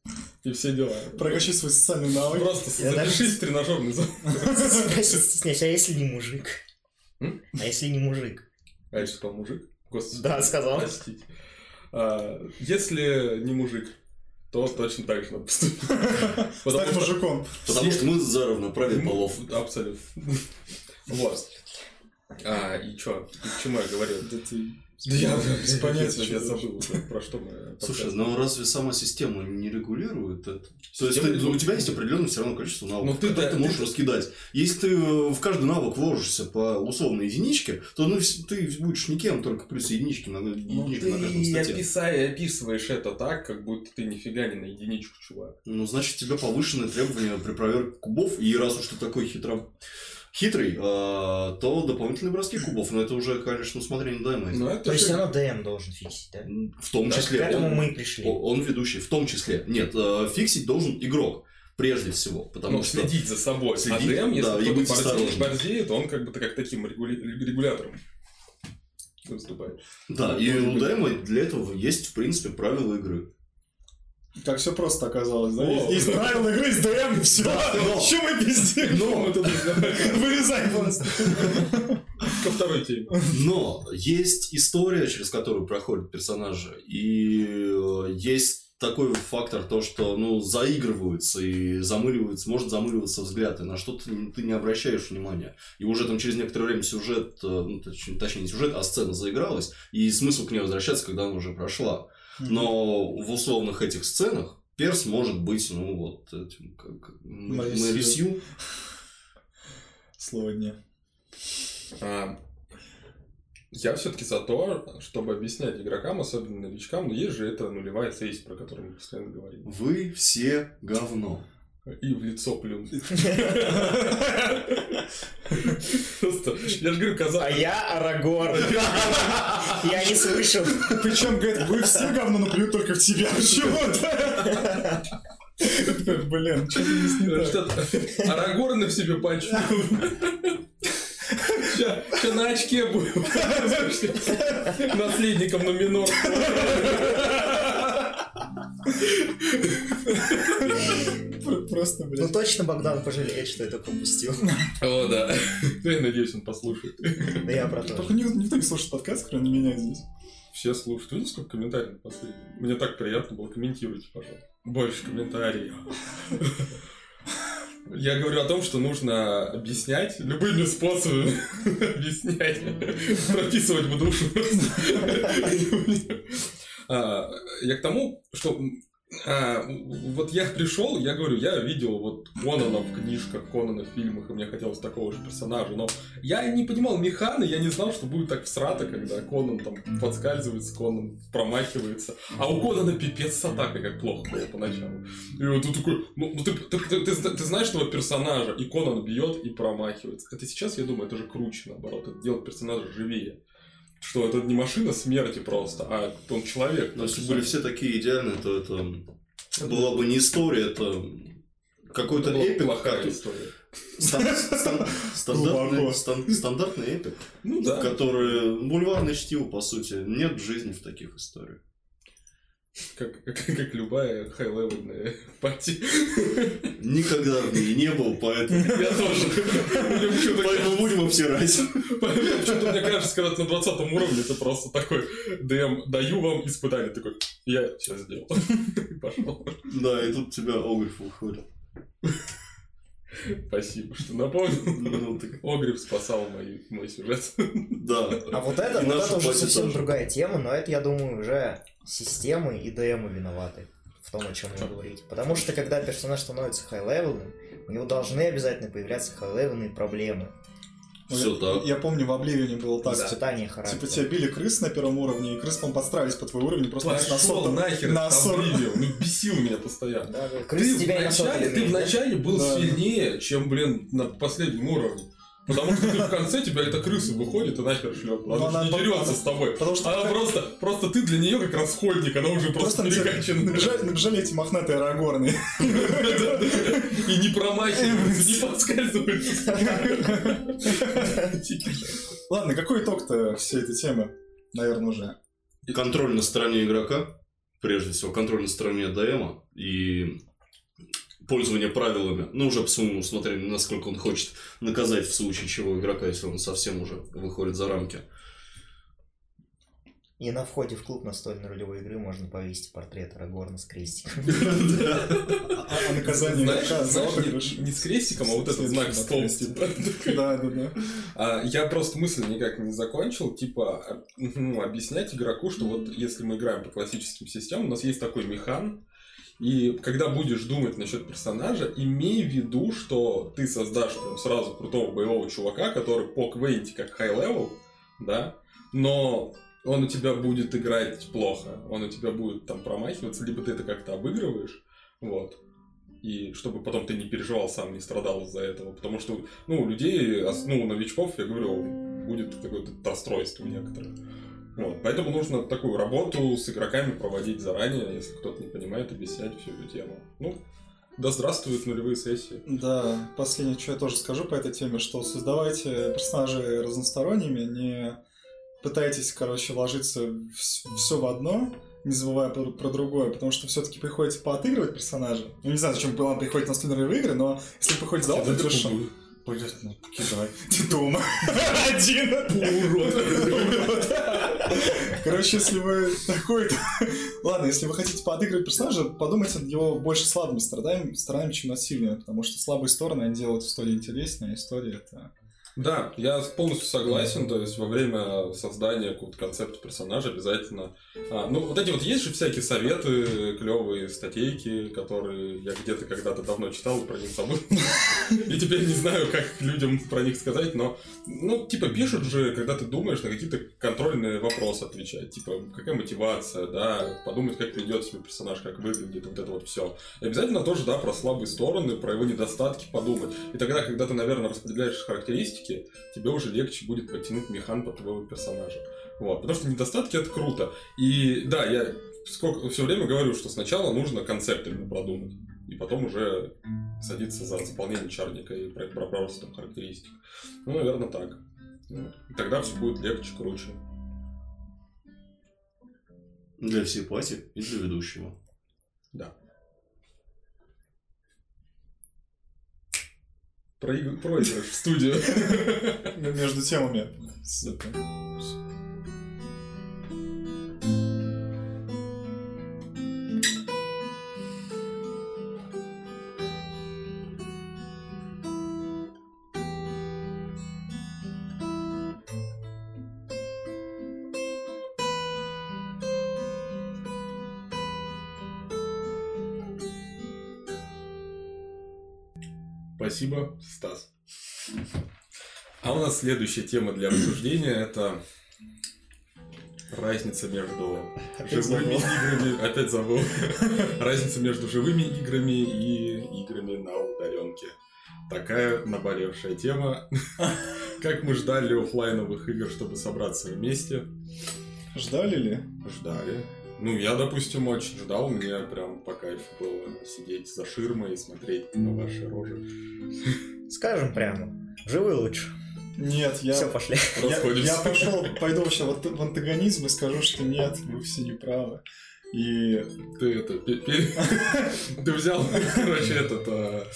и все дела. прокачай свой социальный навык. Просто Я даже- запишись в тренажерный зал. Спросить стесняюсь, а если не мужик? А если не мужик? А я что, сказал мужик? Господи. Да, сказал. Простите. А, если не мужик, то точно так же надо поступить. [laughs] Стать мужиком. Потому что мы за равноправие полов. Абсолютно. Вот. А, и чё? И к чему я говорил? Да ты я без понятия, я забыл уже, про что мы... Слушай, ну разве сама система не регулирует это? То есть ты- регулирует. у тебя есть определенное все равно количество навыков, Ну, ты которые ты можешь ты- раскидать. Если ты э, в каждый навык вложишься по условной единичке, то ну, ты будешь никем, только плюс единички на, Ну, единичка ты на каждом стате. описай- описываешь это так, как будто ты нифига не на единичку, чувак. Ну, значит, тебе повышенные требования при проверке кубов, и раз уж ты такой хитро... хитрый, а, то дополнительные броски кубов, но это уже, конечно, усмотрение. Но это То есть все равно ДМ должен фиксить, да? В том Да, К числе этому он, мы и пришли. он ведущий, в том числе. Нет, э, фиксить должен игрок, прежде всего, потому ну, что... следить за собой. Следить, а ДМ, если да, и кто-то быть борзеет, борзеет, он как бы как таким регулятором выступает. Да, и у дайма для этого есть, в принципе, правила игры. Как все просто оказалось, да? О. Есть, есть правила игры, есть ДМ, все. Чем мы пиздим? Но, Вырезай просто. Ко второй теме. но есть история, через которую проходят персонажи, и э, есть такой фактор, то, что, ну, заигрываются и замыливаются, может замыливаться взгляд, и на что ты, не- обращаешь внимания. И уже там через некоторое время сюжет, э, ну, точ- точнее, не сюжет, а сцена заигралась, и смысл к ней возвращаться, когда она уже прошла. Но в условных этих сценах перс может быть, ну, вот этим, как м- Морисью. Морисью. Слово дня. А, Я все-таки за то, чтобы объяснять игрокам, особенно новичкам, но есть же эта нулевая сессия, про которую мы постоянно говорим. Вы все говно. И в лицо плюнуть. [laughs] Просто, я же говорю, А казалось, я Арагорн. [laughs] Я не слышал. Причем, говорит, вы все говно, но плюют только в тебя почему-то. Блин, что здесь не так? Арагорна в себе почувствовал. Сейчас на очке будем. Наследником на минор. Пр- Просто, Ну блин. точно Богдан пожалеет, что это пропустил. [laughs] О, да. Ну, [laughs] Я надеюсь, он послушает. Да я про то Только никто не слушает подкаст, кроме меня здесь. Все слушают. Видите, сколько комментариев последних? Мне так приятно было. Комментируйте, пожалуйста. Больше комментариев. [laughs] Я говорю о том, что нужно объяснять любыми способами объяснять, прописывать в душу. А, Я к тому, что а, вот я пришел, я говорю, я видел вот Конана в книжках, Конана в фильмах, и мне хотелось такого же персонажа, но я не понимал механы, я не знал, что будет так всрато, когда Конан там подскальзывается, Конан промахивается. А у Конана пипец с атакой, как плохо было поначалу. И вот ты такой, ну ну ты, ты, ты- ты ты знаешь этого персонажа, и Конан бьет и промахивается. Это сейчас, я думаю, это же круче, наоборот, это делает персонажа живее. Что это не машина смерти просто, а он человек. Но если были все такие идеальные, то это была бы не история, это какой-то эпик. плохая который- история. стан- стан- Стандартный эпик, Ну да. который бульварное чтиво, по сути. Нет жизни в таких историях. Как, [laughs] как, как любая high-level ная party. Никогда в ней не был, поэтому... Я тоже. Поэтому будем обсирать. Почему-то мне кажется, когда ты на 20 уровне, ты просто такой, DM, даю вам испытание, такой, я сейчас сделал. [laughs] И Пошел. Да, и тут тебя Огриф выходит. Спасибо, что напомнил. Ну, так- Огрев спасал мой, мой сюжет. Да. А вот это, вот это уже совсем тоже. другая тема, но это, я думаю, уже системы и DM ы виноваты в том, о чем вы говорите. Потому что, когда персонаж становится high-level ным, у него должны обязательно появляться high-level ные проблемы. Все так. Я помню, в Обливионе было так. Испытание характера. Типа тебя били крыс на первом уровне, и крыс, по подстраивались под твой уровень, просто на Пошел сотом. нахер, на на сорок- Ну, бесил меня постоянно. Да. Ты, Крыс тебя и на сотом вначале, ты был Да. сильнее, чем, блин, на последнем уровне. Потому что ты в конце тебя эта крыса выходит и нахер шлет. Она, Ну, же она- не дерется с тобой. Потому что Она просто, просто ты для нее как расходник, она уже просто, Просто на тебя перекачана. набежали, набежали эти мохнатые арагорны. И не промахиваются, не [laughs] подскальзываются. Ладно, какой итог-то всей этой темы? Наверное, уже. Контроль на стороне игрока, прежде всего, контроль на стороне ДМа и пользование правилами, ну, уже по своему усмотрению, насколько он хочет наказать в случае чего игрока, если он совсем уже выходит за рамки. И на входе в клуб настольной ролевой игры можно повесить портрет Арагорна с крестиком. [laughs] А а наказание не, с крестиком, а вот этот знак стоп. типа. [laughs] Да, да, да. А, я просто мысль никак не закончил, типа, ну, объяснять игроку, что вот если мы играем по классическим системам, у нас есть такой механ, и когда будешь думать насчет персонажа, имей в виду, что ты создашь прям сразу крутого боевого чувака, который по квенте как high-level, да, но он у тебя будет играть плохо, он у тебя будет там промахиваться, либо ты это как-то обыгрываешь, вот. И чтобы потом ты не переживал сам, не страдал из-за этого. Потому что, ну, у людей, ну, у новичков, я говорю, будет какое-то расстройство у некоторых. Вот. Поэтому нужно такую работу с игроками проводить заранее, если кто-то не понимает, объяснять всю эту тему. Ну, да здравствуют нулевые сессии. Да, последнее, что я тоже скажу по этой теме, что создавайте персонажей разносторонними, не пытайтесь, короче, ложиться все в одно, не забывая про, про другое, потому что все-таки приходится поотыгрывать персонажа. Ну, не знаю, зачем вам приходит настольные игры, но если вы приходите за отыгрышем... Пойдёт, ну, кидай. Ты дома. [laughs] Один. Урод. Короче, если вы такой... [laughs] Ладно, если вы хотите поотыгрывать персонажа, подумайте над его больше слабыми сторонами, сторонами, чем над сильными, потому что слабые стороны, они делают историю интереснее, а история это... Да, я полностью согласен. То есть во время создания какого-то концепта персонажа обязательно. а, ну, вот эти вот есть же всякие советы, клевые статейки, которые я где-то когда-то давно читал и про них забыл. И теперь не знаю, как людям про них сказать, но ну, типа, пишут же, когда ты думаешь на какие-то контрольные вопросы отвечать. Типа, какая мотивация, да, подумать, как ведет себя персонаж, как выглядит, вот это вот все. И обязательно тоже, да, про слабые стороны, про его недостатки подумать. И тогда, когда ты, наверное, распределяешь характеристики, тебе уже легче будет подтянуть механ под твоего персонажа. Вот, потому что недостатки это круто. И да, я сколько все время говорю, что сначала нужно концепт именно продумать. И потом уже садиться за заполнение чарника и про проброс там характеристик. Ну, наверное, так. Вот. И тогда все будет легче, круче. Для всей пати и для ведущего. Да. Проигрыш в студию. [laughs] Между темами. Спасибо, Стас. А у нас следующая тема для обсуждения это разница между Опять живыми забыл. играми. Опять забыл. Разница между живыми играми и играми на удаленке. Такая наболевшая тема. Как мы ждали оффлайновых игр, чтобы собраться вместе. Ждали ли? Ждали. Ну, я, допустим, очень ждал. Мне прям по кайфу было сидеть за ширмой и смотреть на ваши рожи. Скажем прямо, живы лучше. Нет, я... Все, пошли. Я, я пошел, пойду вообще в антагонизм и скажу, что нет, вы все неправы. И Ты это... [laughs] Ты взял, [laughs] короче, этот... а,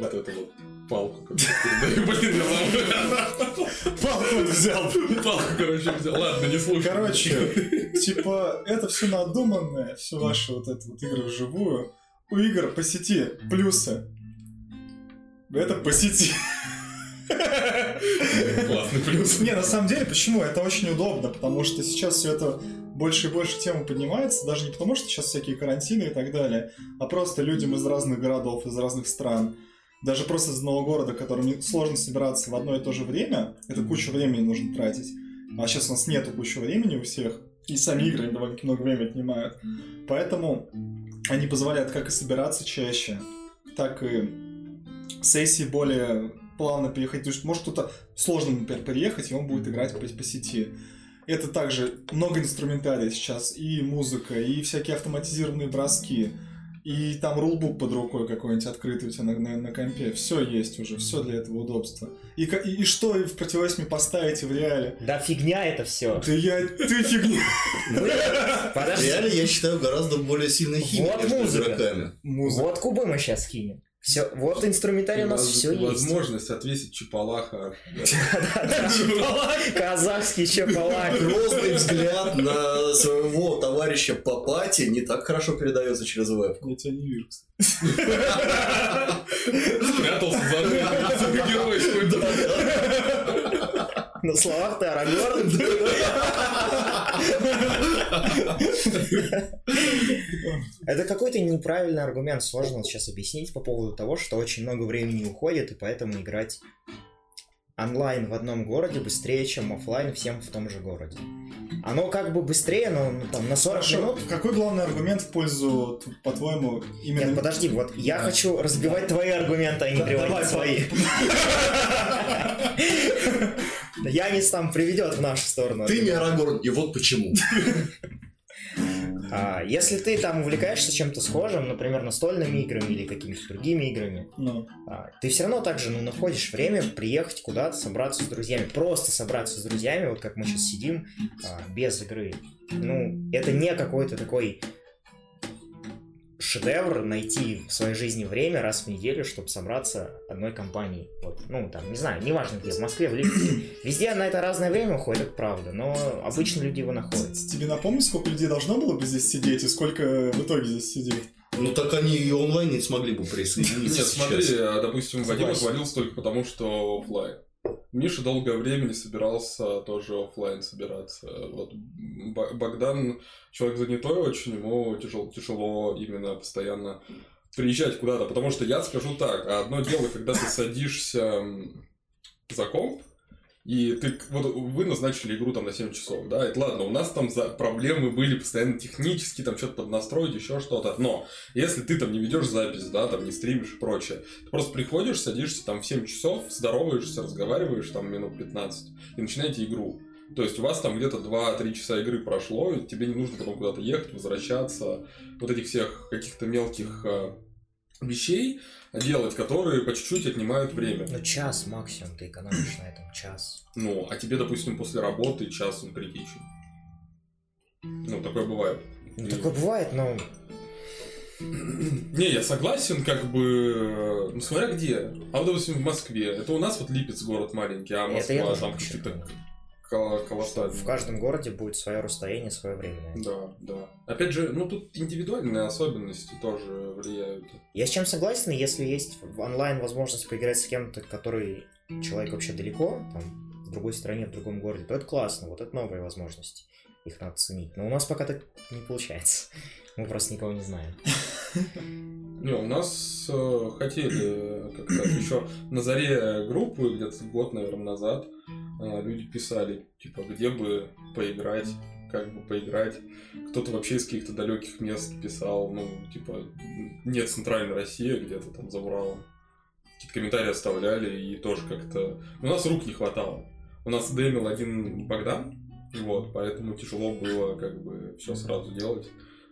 Вот эту вот палку, передаю. Блин, [laughs] палку взял. Палку, короче, взял. Ладно, не слушай. Короче, типа, это все надуманное, все ваши вот эти вот игры вживую. У игр по сети плюсы. Это по сети. Классный плюс. Не, на самом деле, почему? Это очень удобно, потому что сейчас все это больше и больше тема поднимается, даже не потому, что сейчас всякие карантины и так далее, а просто людям из разных городов, из разных стран, даже просто из одного города, которым сложно собираться в одно и то же время, это кучу времени нужно тратить. А сейчас у нас нету кучу времени у всех, и сами игры довольно много времени отнимают. Поэтому они позволяют как и собираться чаще, так и сессии более плавно переходить. То есть может кто-то сложно, например, приехать, и он будет играть по, по сети. Это также много инструментария сейчас, и музыка, и всякие автоматизированные броски, и там рулбук под рукой какой-нибудь открытый у тебя на, на, на компе. Все есть уже, все для этого удобства. И, и, и что в противовес мне поставите в реале? Да фигня это все. Да я... Ты фигня. [laughs] Подожди. Реально, я считаю, гораздо более сильный химия Вот между музыка. игроками. Вот кубы мы сейчас кинем. Все, вот инструментарий у нас все есть. Возможность отвесить [laughs] чапалаха. Казахский чапалак. Грозный взгляд на своего товарища по пати не так хорошо передается через веб. Я тебя не вижу. [laughs] Спрятался за геройскую На словах ты Арагорн. Это какой-то неправильный аргумент, сложно сейчас объяснить по поводу того, что очень много времени уходит, и поэтому играть онлайн в одном городе быстрее, чем оффлайн всем в том же городе. Оно как бы быстрее, но ну, там на 40 Хорошо, минут. какой главный аргумент в пользу, по-твоему, именно... Нет, подожди, вот я Да. хочу разбивать твои аргументы, а не Да- приводить давай, свои. [laughs] Янис там приведет в нашу сторону. Ты не Арагорн, и вот почему. А, если ты там увлекаешься чем-то схожим, например, настольными играми или какими-то другими играми, Ну, а, ты все равно также ну, находишь время приехать куда-то, собраться с друзьями. Просто собраться с друзьями, вот как мы сейчас сидим, а, без игры. Ну, это не какой-то такой шедевр найти в своей жизни время раз в неделю, чтобы собраться одной компанией. Вот, ну, там, не знаю, неважно где, в Москве, в Липецке. [clears throat] Везде на это разное время уходит, это правда, но обычно люди его находят. тебе напомнить, сколько людей должно было бы здесь сидеть и сколько в итоге здесь сидит? Ну так они и онлайн не смогли бы [laughs] присоединиться Нет, смотри, а, допустим, Вадим отвалился только потому, что оффлайн. Миша долгое время не собирался тоже оффлайн собираться. Вот Богдан человек занятой очень, ему тяжело, тяжело именно постоянно приезжать куда-то, потому что я скажу так, одно дело, когда ты садишься за комп, и ты, вот вы назначили игру там на 7 часов, да, это ладно, у нас там за- проблемы были постоянно технические, там что-то поднастроить, еще что-то, но если ты там не ведешь запись, да, там не стримишь и прочее, ты просто приходишь, садишься там в 7 часов, здороваешься, разговариваешь там минут 15 и начинаете игру. То есть у вас там где-то 2-3 часа игры прошло, и тебе не нужно потом куда-то ехать, возвращаться, вот этих всех каких-то мелких э, вещей делать, которые по чуть-чуть отнимают время. Ну, час максимум ты экономишь на этом, час. Ну, а тебе, допустим, после работы час он критичен. Ну, такое бывает. Ну, И- такое бывает, но Не, я согласен, как бы, ну, смотря где. А вот, допустим, в Москве. Это у нас вот Липец город маленький, а Москва там какие-то кол- колоссальные. В каждом городе будет свое расстояние, свое время. Да, да. Опять же, ну, тут индивидуальные особенности тоже влияют. Я с чем согласен, если есть в онлайн возможность поиграть с кем-то, который человек вообще далеко, там, в другой стране, в другом городе, то это классно, вот это новые возможности. Их надо ценить. Но у нас пока так не получается. Мы просто никого не знаем. [laughs] Не, у нас э, хотели как-то еще на заре группы, где-то год, наверное, назад, э, люди писали, типа, где бы поиграть, как бы поиграть. Кто-то вообще из каких-то далеких мест писал, ну, типа, нет центральной России, где-то там за Уралом. Какие-то комментарии оставляли, и тоже как-то... У нас рук не хватало. У нас демил один Богдан, вот, поэтому тяжело было как бы все сразу делать.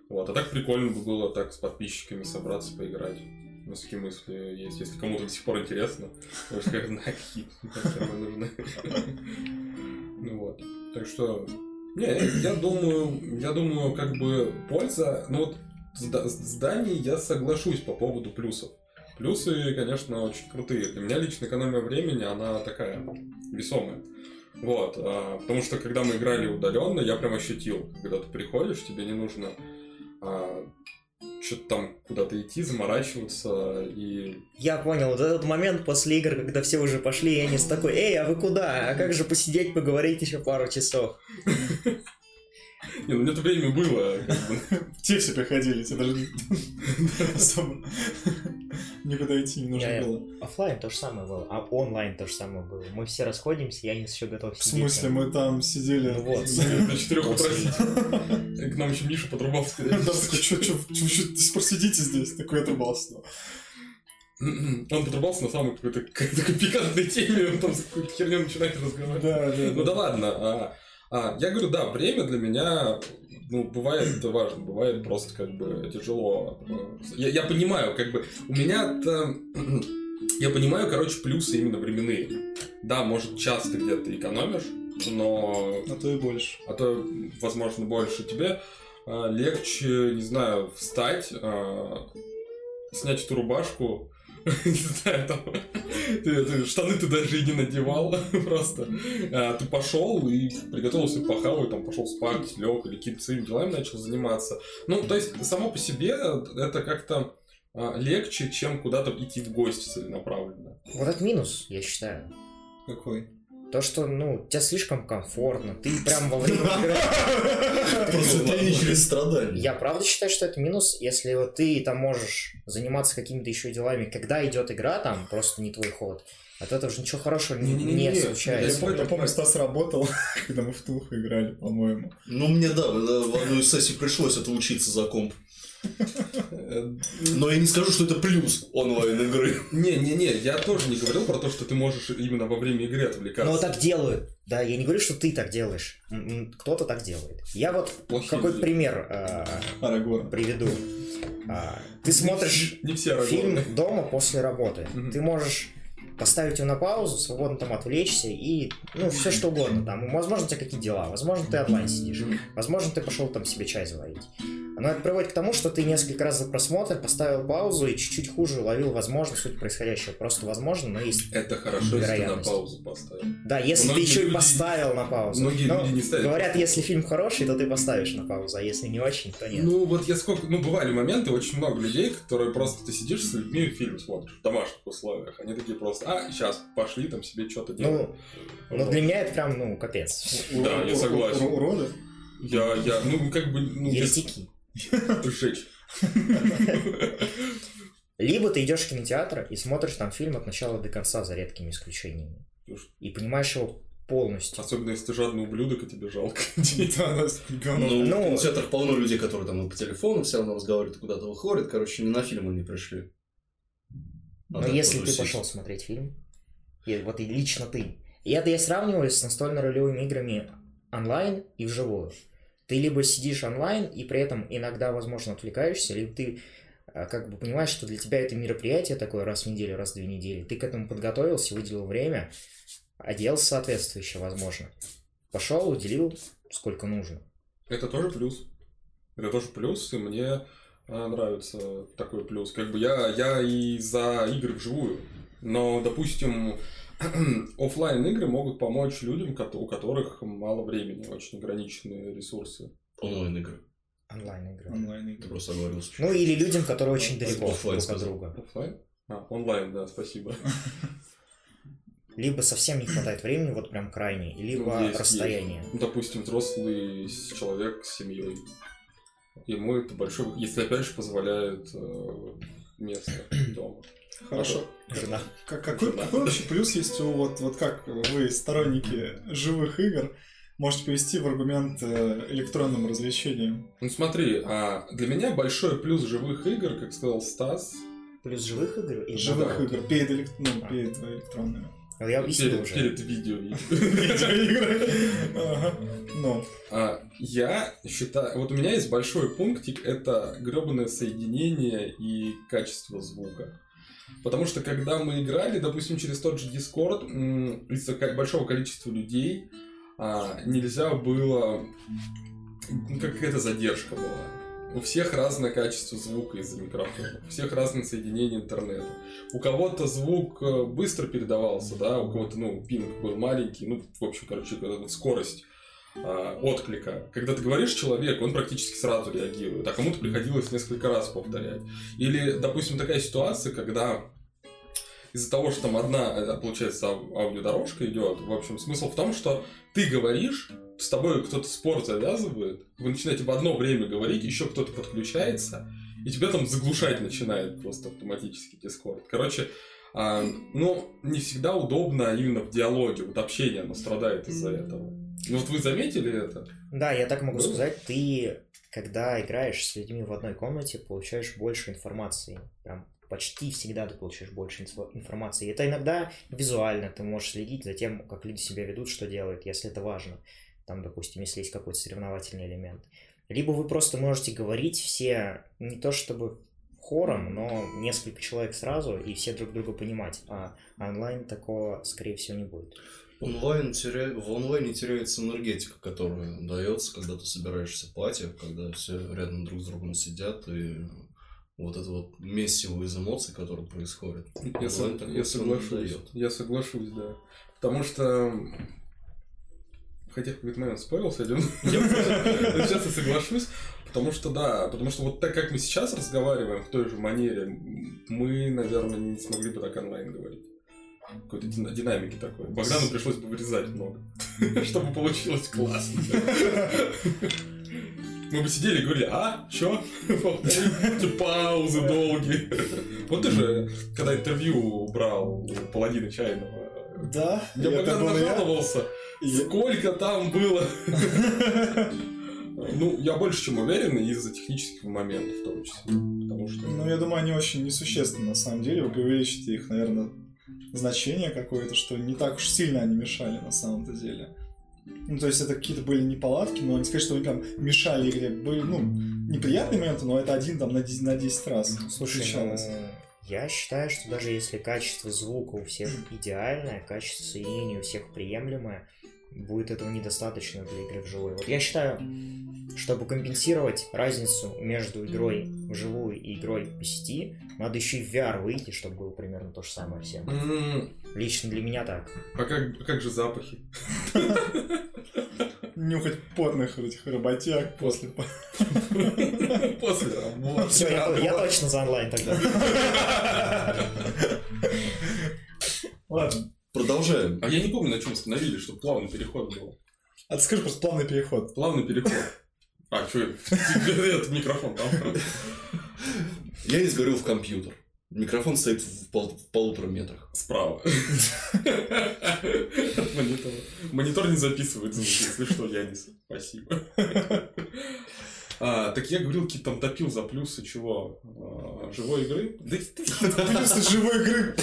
Вот, а так прикольно бы было так с подписчиками собраться, поиграть. У нас такие мысли есть, если кому-то до сих пор интересно. Потому что какие темы нужны. Ну вот. Так что Не, я думаю, я думаю, как бы польза, ну вот с зданий я соглашусь по поводу плюсов. Плюсы, конечно, очень крутые. Для меня лично экономия времени, она такая весомая. Вот, а, потому что когда мы играли удаленно, я прям ощутил, когда ты приходишь, тебе не нужно а, что-то там куда-то идти, заморачиваться и... Я понял, вот этот момент после игр, когда все уже пошли, и они с такой, эй, а вы куда? А как же посидеть, поговорить еще пару часов? [laughs] Не, ну это время было. Те [laughs] все приходили, тебе даже [laughs] особо никуда идти не нужно было. Оффлайн то же самое было, а онлайн то же самое было. Мы все расходимся, я не еще готов сидеть. В смысле, мы там сидели? Ну вот. На четырех утра К нам еще Миша подрубался. [laughs] Да, такой, что, что, до пор сидите здесь? Такой отрубался. [clears throat] Он подрубался на самой какой-то пикантной теме, он там с какой-то херней начинает разговаривать. Да, да. Ну да ладно, а а, я говорю, да, время для меня, ну, бывает это важно, бывает просто как бы тяжело. Я, я понимаю, как бы, у меня-то, [clears throat] я понимаю, короче, плюсы именно временные. Да, может, часто где-то экономишь, но... А то и больше. А то, возможно, больше. Тебе а, легче, не знаю, встать, а, снять эту рубашку, [laughs] не знаю, там, ты, ты, штаны ты даже и не надевал [laughs] просто. А, ты пошел и приготовился похавать, там пошел спать, лег или какими-то своими делами начал заниматься. Ну, то есть, само по себе это как-то а, легче, чем куда-то идти в гости целенаправленно. Вот это минус, я считаю. Какой? То, что, ну, тебе слишком комфортно, ты прям во время [laughs] Просто ты не через страдания. Я правда считаю, что это минус, если вот ты там можешь заниматься какими-то еще делами, когда идет игра, там просто не твой ход. От этого же ничего хорошего не, не, не, не случается. Я помню, Стас работал, [laughs] когда мы в Туху играли, по-моему. Ну, мне да, в одной из сессий пришлось это учиться за комп. Но я не скажу, что это плюс онлайн-игры. Не-не-не, я тоже не говорил про то, что ты можешь именно во время игры отвлекаться. Но так делают. Да, я не говорю, что ты так делаешь. Кто-то так делает. Я вот какой пример э, приведу. А, ты смотришь не все фильм дома после работы. Ты можешь поставить его на паузу, свободно там отвлечься и, ну, все что угодно. Там, возможно, у тебя какие дела, возможно, ты онлайн сидишь, возможно, ты пошел там себе чай заварить. Но это приводит к тому, что ты несколько раз за просмотр поставил паузу и чуть-чуть хуже уловил возможно суть происходящего. Просто возможно, но есть Это хорошо, если ты на паузу поставил. Да, если Многие ты еще люди... и поставил на паузу. Многие но люди не ставят. Говорят, если фильм хороший, то ты поставишь на паузу, а если не очень, то нет. Ну, вот я сколько... Ну, бывали моменты, очень много людей, которые просто... Ты сидишь с людьми, фильм смотришь в домашних условиях. Они такие просто, а, сейчас, пошли там себе что-то делать. Ну, ну, для меня это прям, ну, капец. Да, я согласен. Уроды? Я, я, ну, как бы... Ну, Еретики. Сжечь. Либо ты идешь в кинотеатр и смотришь там фильм от начала до конца за редкими исключениями. И понимаешь его полностью. Особенно если ты жадный ублюдок, и тебе жалко. [laughs] Ну, ну, в кинотеатрах полно людей, которые там по телефону все равно разговаривают, куда-то выходят. Короче, не на фильм они пришли. Но если ты пошел смотреть фильм, и вот и лично ты, и это я сравниваю с настольно-ролевыми играми онлайн и вживую. Ты либо сидишь онлайн и при этом иногда, возможно, отвлекаешься, либо ты а, как бы понимаешь, что для тебя это мероприятие такое раз в неделю, раз в две недели. Ты к этому подготовился, выделил время, оделся соответствующе, возможно. Пошел, уделил сколько нужно. Это тоже плюс. Это тоже плюс, и мне а, нравится такой плюс. Как бы я, я и за игры вживую. Но, допустим, [clears throat] офлайн игры могут помочь людям, у которых мало времени, очень ограниченные ресурсы. Онлайн игры. Онлайн игры. Онлайн игры. просто говорил. Ну или людям, которые очень далеко друг от друга. Офлайн? А, онлайн, да, спасибо. [laughs] Либо совсем не хватает времени, вот прям крайне, либо ну, есть, расстояние. Есть. Допустим, взрослый человек с семьей. Ему это большой, если опять же позволяет э, место дома. Хорошо. Жена. Как, какой, Жена. какой вообще плюс есть у вот, вот как вы, сторонники живых игр, можете привести в аргумент э, электронным развлечениям? Ну смотри, а для меня большой плюс живых игр, как сказал Стас. Плюс живых игр и живых да. игр перед, элект... ну, а. перед электронными. Ну, я объяснил перед, уже. Перед видео. [laughs] Ну. А, я считаю... Вот у меня есть большой пунктик, это гребаное соединение и качество звука. Потому что когда мы играли, допустим, через тот же Discord, из-за большого количества людей, а, нельзя было... Ну, какая-то задержка была. У всех разное качество звука из-за микрофона. У всех разное соединение интернета. У кого-то звук э, быстро передавался, да, у кого-то, ну, пинг был маленький, ну, в общем, короче, вот скорость а, отклика. Когда ты говоришь человеку, он практически сразу реагирует, а кому-то приходилось несколько раз повторять. Или, допустим, такая ситуация, когда из-за того, что там одна, э, получается, аудиодорожка идет, в общем, смысл в том, что ты говоришь, с тобой кто-то спор завязывает, вы начинаете в одно время говорить, еще кто-то подключается, и тебя там заглушать начинает просто автоматически Discord. Короче, а, ну, не всегда удобно именно в диалоге, вот общение, оно страдает из-за этого. Ну вот вы заметили это? Да, я так могу Было? сказать, ты, когда играешь с людьми в одной комнате, получаешь больше информации. Прям почти всегда ты получаешь больше информации. И это иногда визуально, ты можешь следить за тем, как люди себя ведут, что делают, если это важно там, допустим, если есть какой-то соревновательный элемент. Либо вы просто можете говорить все, не то чтобы хором, но несколько человек сразу, и все друг друга понимать. А онлайн такого, скорее всего, не будет. Онлайн теря... В онлайне теряется энергетика, которая дается, когда ты собираешься в пати, когда все рядом друг с другом сидят, и вот это вот месиво из эмоций, которое происходит. Я, со... я соглашусь. Я соглашусь, да. Потому что хотя в какой-то момент спорился один, сейчас я соглашусь, потому что да, потому что вот так как мы сейчас разговариваем в той же манере, мы, наверное, не смогли бы так онлайн говорить. Какой-то динамики такой. Богдану пришлось бы вырезать много, [laughs] чтобы получилось классно. [laughs] Мы бы сидели и говорили, а, чё? Паузы долгие. Вот ты же, когда интервью брал у Паладина Чайного, да, я Богдан нажаловался. Сколько там было? [laughs] Ну, я больше чем уверен из-за технических моментов в том числе. Потому что... Ну, я думаю, они очень несущественны на самом деле. Вы преувеличите их, наверное, значение какое-то, что не так уж сильно они мешали на самом-то деле. Ну, то есть это какие-то были неполадки, но не сказать, что они прям мешали игре. Были, ну, неприятные моменты, но это один там на 10, на 10 раз Слушай, ну, я считаю, что даже если качество звука у всех идеальное, качество соединения у всех приемлемое, будет этого недостаточно для игры вживую. Вот я считаю, чтобы компенсировать разницу между игрой вживую и игрой по сети, надо еще и в VR выйти, чтобы было примерно то же самое всем. Mm. Лично для меня так. А как, как же запахи? Нюхать потных этих работяг после... После работы. Я точно за онлайн тогда. Ладно. Продолжаем. А я не помню, на чем остановились, чтобы плавный переход был. А ты скажи просто плавный переход. Плавный переход. А, что [laughs] это? микрофон там. Я не сговорил в компьютер. Микрофон стоит в, пол, в полутора метрах. Справа. [laughs] Монитор. Монитор не записывает звук, если что, Янис. Спасибо. А, так я говорил, какие там топил за плюсы чего? А, живой игры? Да [laughs] плюсы живой игры.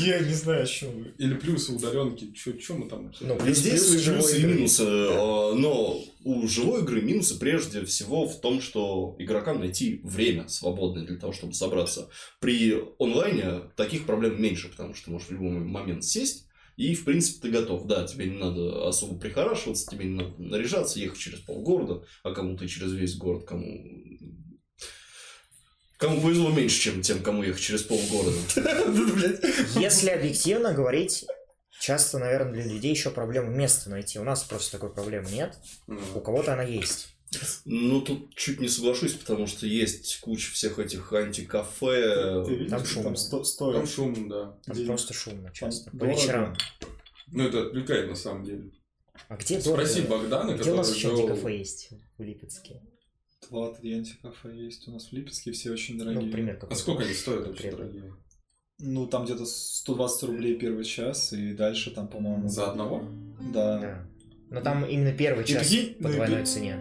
Я не знаю, о чем вы. Или плюсы удаленки. Что мы там? Ну, везде есть плюсы и минусы. А, но у живой игры минусы прежде всего в том, что игрокам найти время свободное для того, чтобы собраться. При онлайне таких проблем меньше, потому что ты можешь в любой момент сесть и, в принципе, ты готов. Да, тебе не надо особо прихорашиваться, тебе не надо наряжаться, ехать через полгорода, а кому-то через весь город, кому Кому повезло меньше, чем тем, кому ехать через полгорода. [laughs] Если объективно говорить, часто, наверное, для людей еще проблема места найти. У нас просто такой проблемы нет. У кого-то она есть. Ну, тут чуть не соглашусь, потому что есть куча всех этих антикафе. Там шум. Там, сто, там шум, да. Там День. просто шумно часто. По вечерам. Ну, это отвлекает на самом деле. А где Спроси Богдана, Где у нас еще антикафе есть в Липецке? Два-три антикафе есть у нас в Липецке, все очень дорогие. Ну, пример А сколько они стоят вообще дорогие? Ну, там где-то 120 рублей первый час, и дальше там, по-моему... За одного? Да. да. Но там именно первый час и, по двойной ну, цене.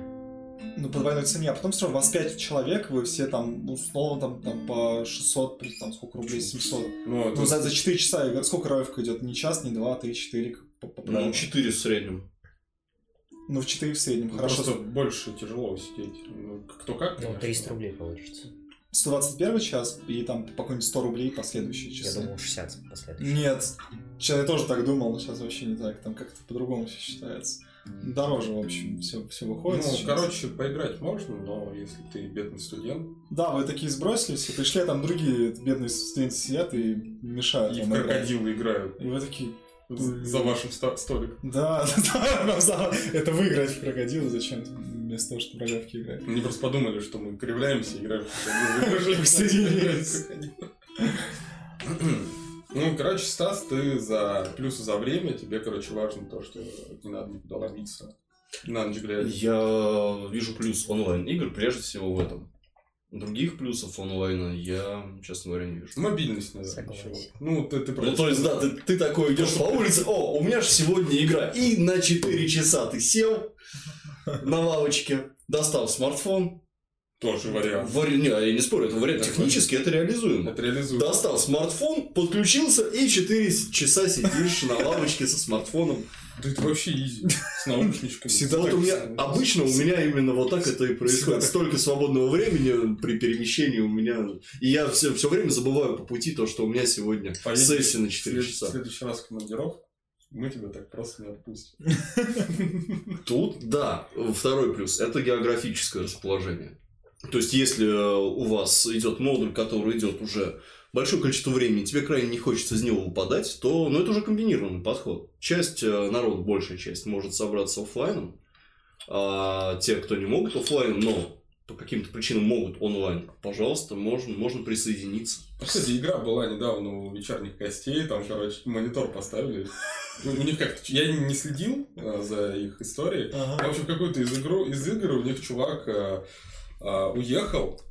Ну, по двойной цене, а потом все равно, вас 5 человек, вы все там, условно, там, там по 600, там, сколько рублей, 700. Ну, ну за, за 4 часа, сколько равка идет? Не час, не два, три, четыре. По, по ну, 4 в среднем. Ну, в 4 в среднем, ну, хорошо. Просто больше тяжело сидеть. Ну, кто как. Ну, 300 рублей получится. 121 час и там по какой-нибудь 100 рублей последующие часы. Я думал, 60 последующие. Нет. Я тоже так думал, но сейчас вообще не так, там как-то по-другому все считается. Дороже, в общем, все, все выходит. Ну, сейчас. короче, поиграть можно, но если ты бедный студент, Да, вы такие сбросились и пришли, а там другие бедные студенты сидят и мешают и в крокодилы играют И вы такие, за вашим столиком. да, [laughs] да, да, за- это вы играете в крокодила, зачем вместо того, чтобы в рогатки играть. Они просто подумали, что мы кривляемся, играем в [laughs] [clears throat] Ну, короче, Стас, ты за плюсы за время, тебе, короче, важно то, что не надо никуда ломиться. На ночь глядя. Я вижу плюс онлайн-игр прежде всего в этом. Других плюсов онлайна я, честно говоря, не вижу. Мобильность, наверное, Согласен. Ну, ты, ты Ну, то есть, да, ты, ты такой идешь по улице, о, у меня же сегодня игра, и на 4 часа ты сел на лавочке, достал смартфон, Тоже вариант. вари- не, я не спорю, это вариант технически, это реализуемо. Это реализует. Достал смартфон, подключился, и 4 часа сидишь на лавочке со смартфоном. Да это вообще изи. С наушничками. Всегда вот у меня обычно у меня именно вот так это и происходит. Столько свободного времени при перемещении у меня. И я все, все время забываю по пути то, что у меня сегодня сессия на В 4 след- в часа. следующий раз в командировку мы тебя так просто не отпустим. [laughs] Тут, да, второй плюс это географическое расположение. То есть, если э, у вас идет модуль, который идет уже большое количество времени, тебе крайне не хочется из него выпадать, то ну, это уже комбинированный подход. Часть э, народа, большая часть, может собраться оффлайном, а те, кто не могут оффлайном, но по каким-то причинам могут онлайн, пожалуйста, можно, можно присоединиться. Кстати, игра была недавно у вечерних гостей, там, короче, монитор поставили. Ну, У них как-то... Я не следил а, за их историей. Ага. В общем, какую-то из, игру, из игр у них чувак а, уехал,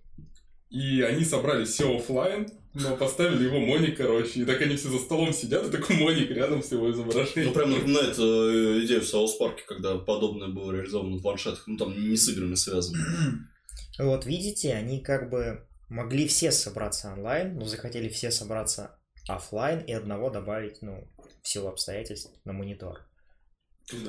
и они собрали все оффлайн, но поставили его моник, короче. И так они все за столом сидят, и такой моник рядом с его Ну, изображением. прям напоминает э, идею в South Park е, когда подобное было реализовано в планшетах, ну, там не с играми связано. [clears throat] Вот видите, они как бы могли все собраться онлайн, но захотели все собраться оффлайн и одного добавить, ну, в силу обстоятельств на монитор.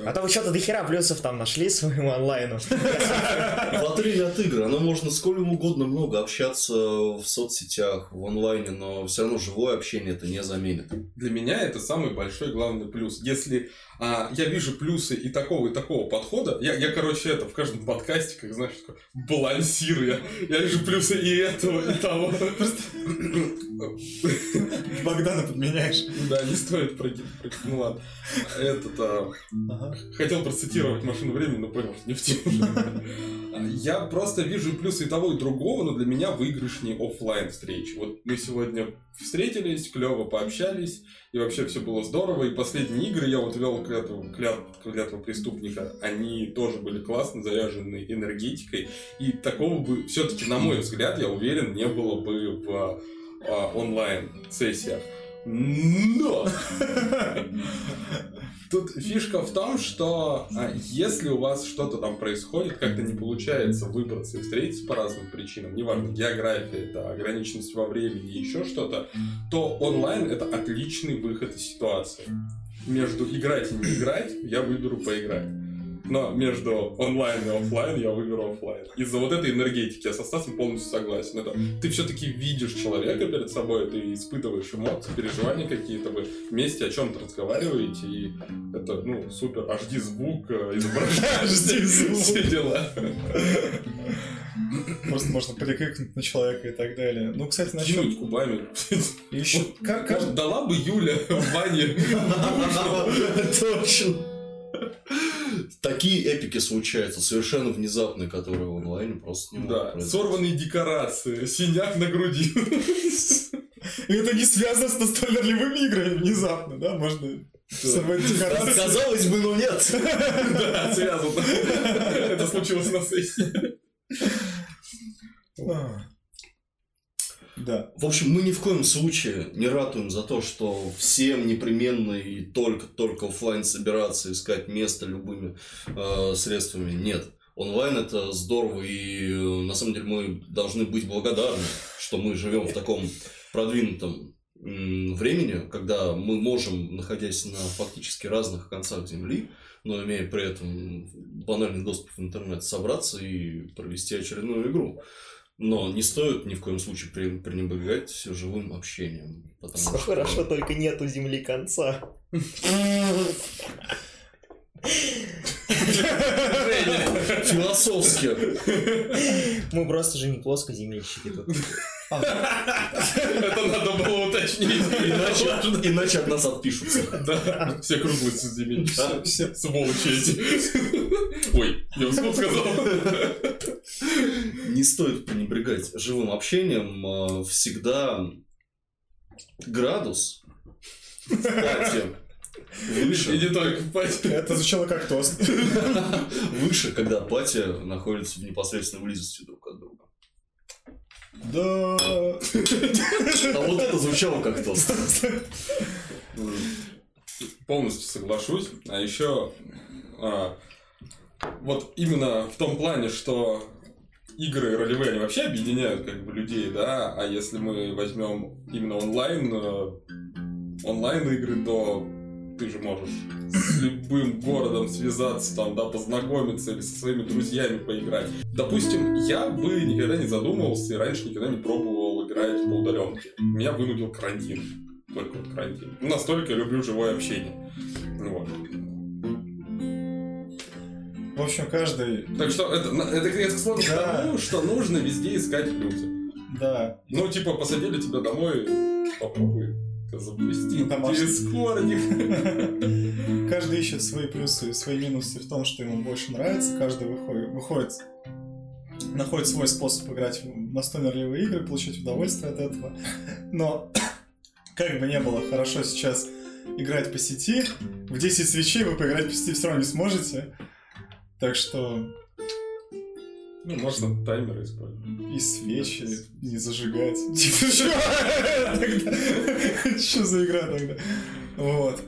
А то вы что-то дохера плюсов там нашли своему онлайну. [laughs] В отрыве от игры, оно можно сколь угодно много общаться в соцсетях, в онлайне, но все равно живое общение это не заменит. Для меня это самый большой главный плюс. Если а, я вижу плюсы и такого, и такого подхода, я, я короче, это в каждом подкасте, как знаешь, такой, балансирую. Я, я вижу плюсы и этого, и того. Просто... Богдана подменяешь. Да, не стоит пройти. Ну ладно. Этот, а, Ага. хотел процитировать машину времени, но понял, что не в тему. Я просто вижу плюсы и того, и другого, но для меня выигрышнее оффлайн встречи. Вот мы сегодня встретились, клево пообщались, и вообще все было здорово. И последние игры я вот вел клятву, клят- клятву преступника, они тоже были классно заряжены энергетикой. И такого бы, все-таки, на мой взгляд, я уверен, не было бы в а, онлайн-сессиях. Но! Тут фишка в том, что а, если у вас что-то там происходит, как-то не получается выбраться и встретиться по разным причинам, неважно, география, это ограниченность во времени, еще что-то, то онлайн это отличный выход из ситуации. Между играть и не играть я выберу поиграть. Но между онлайн и оффлайн я выберу оффлайн. Из-за вот этой энергетики я со Стасом полностью согласен. Это ты все-таки видишь человека перед собой, ты испытываешь эмоции, переживания какие-то, вы вместе о чем-то разговариваете, и это, ну, супер, HD звук, э, изображение, [laughs] HD звук. все дела. Просто можно прикрикнуть на человека и так далее. Ну, кстати, насчет... Кинуть кубами. Еще... Дала бы Юля в бане [laughs] Точно. Такие эпики случаются, совершенно внезапные, которые в онлайне просто не могут Да, произойти. сорванные декорации, синяк на груди. И это не связано с настольно-ролевыми играми внезапно, да? Можно сорвать декорации. Казалось бы, но нет. Да, связано. Это случилось на сессии. Да. В общем, мы ни в коем случае не ратуем за то, что всем непременно и только-только оффлайн собираться, искать место любыми э, средствами. Нет. Онлайн это здорово, и э, на самом деле мы должны быть благодарны, что мы живем в таком продвинутом м, времени, когда мы можем, находясь на фактически разных концах Земли, но имея при этом банальный доступ в интернет, собраться и провести очередную игру. Но не стоит ни в коем случае пренебрегать живым общением. потому Все что- хорошо, только нету земли конца. [laughs] Философски. Мы просто же не плоскоземельщики тут. Это надо было уточнить. Иначе, иначе от нас отпишутся. Да, все круглые. Все сволочи эти. Ой, я вслух сказал. Не стоит пренебрегать живым общением. а, Всегда градус в пати И выше, не только пать. Это звучало как тост. [laughs] выше, когда пати находятся в непосредственной близости друг от друга. Да. А вот это звучало как тост. Полностью соглашусь. А еще вот именно в том плане, что игры ролевые, они вообще объединяют как бы людей, да, а если мы возьмем именно онлайн, э, онлайн игры, то ты же можешь с любым городом связаться, там, да, познакомиться или со своими друзьями поиграть. Допустим, я бы никогда не задумывался и раньше никогда не пробовал играть по удаленке. Меня вынудил карантин. Только вот карантин. Настолько я люблю живое общение. Вот. В общем, каждый... Так что это, это, это к Да. тому, что нужно везде искать плюсы. Да. Ну, типа, посадили тебя домой, попробуй запустить Ну, домашний. дискордик. [laughs] Каждый ищет свои плюсы и свои минусы в том, что ему больше нравится. Каждый выходит, выходит находит свой способ играть в настольные игры, получать удовольствие от этого. Но [coughs] как бы не было хорошо сейчас играть по сети, в 10 свечей вы поиграть по сети все равно не сможете. Так что Ну, можно таймер использовать. и свечи не зажигать. [laughs] Типа, Чё [laughs] за игра тогда? Вот.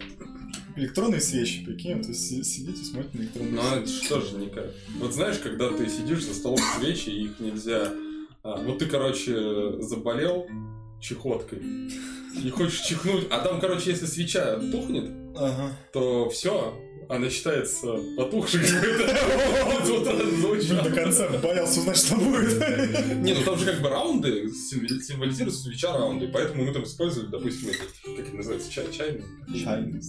Электронные свечи, прикинь, то есть си- сидите, смотрите на электронные Ну, а что же никак. Вот знаешь, когда ты сидишь за столом свечи, их нельзя... а, вот ты, короче, заболел чехоткой, и хочешь чихнуть, а там, короче, если свеча тухнет, Ага. то все, она считается потухшей какой-то. До конца боялся узнать, что будет. Не, ну там же как бы раунды символи- символизируют свеча раунды, поэтому мы там использовали, допустим, эти, как это называется, чай. Чайный. Чайный.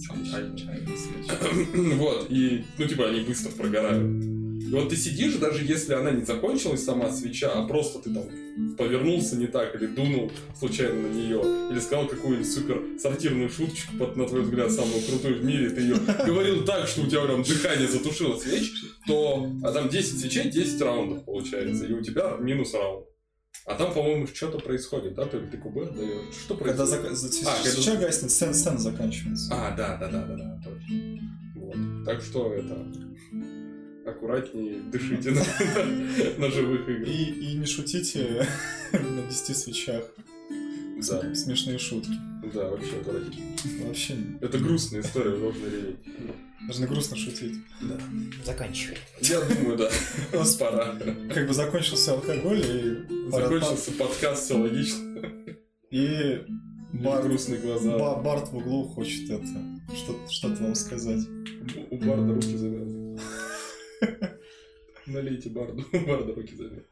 Чайный. Вот, и, ну, типа, они быстро прогорают. И вот ты сидишь, даже если она не закончилась сама свеча, а просто ты там повернулся не так, или дунул случайно на нее, или сказал какую-нибудь супер сортирную шуточку, под, на твой взгляд, самую крутую в мире, ты ее говорил так, что у тебя прям дыхание затушило свеч, то а там 10 свечей, 10 раундов получается, и у тебя минус раунд. А там, по-моему, что-то происходит, да? То ли ты кубы отдаешь. Что Когда происходит? зак- за- А, когда- свеча гаснет, сцена заканчивается. А, да, да, да, да, да, точно. Вот. Так что это аккуратнее дышите на, на живых играх. И, и не шутите [laughs] на 10 свечах. Да, Смешные шутки. да, вообще отвратительно. Вообще Это грустная история, должны реветь. даже грустно шутить. Да. Заканчивай. Я думаю, да. [laughs] Просто Пора. Как бы закончился алкоголь и... Закончился подкаст, все логично. И Бар- Грустные глаза. Ба- Барт в углу хочет это что-то что-то вам сказать. У Барда руки завязаны. [laughs] Налейте Барду. [laughs] Барда руки завязаны.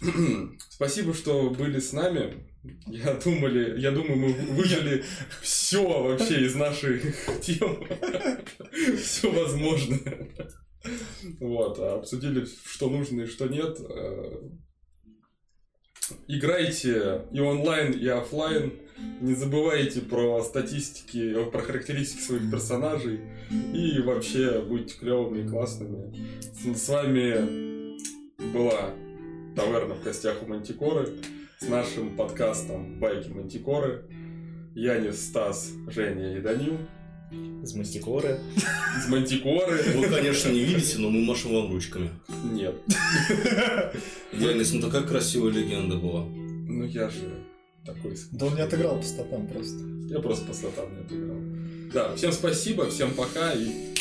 [clears throat] Спасибо, что были с нами. Я думали, я думаю, мы выжили все вообще из наших [laughs] тем. Все возможное. Вот, а обсудили, что нужно и что нет. Играйте и онлайн, и оффлайн. Не забывайте про статистики, про характеристики своих персонажей. И вообще будьте клевыми и классными. С, вами была Таверна в гостях у Мантикоры с нашим подкастом Байки Мантикоры. Янис, Стас, Женя и Данил. Из мантикоры. Из Мантикоры. Вы, конечно, не видите, но мы машем вам ручками. Нет. [laughs] Янис, ну такая красивая легенда была. Ну я же такой. Да он не отыграл по статам просто. Я просто по слотам не отыграл. Да, всем спасибо, всем пока и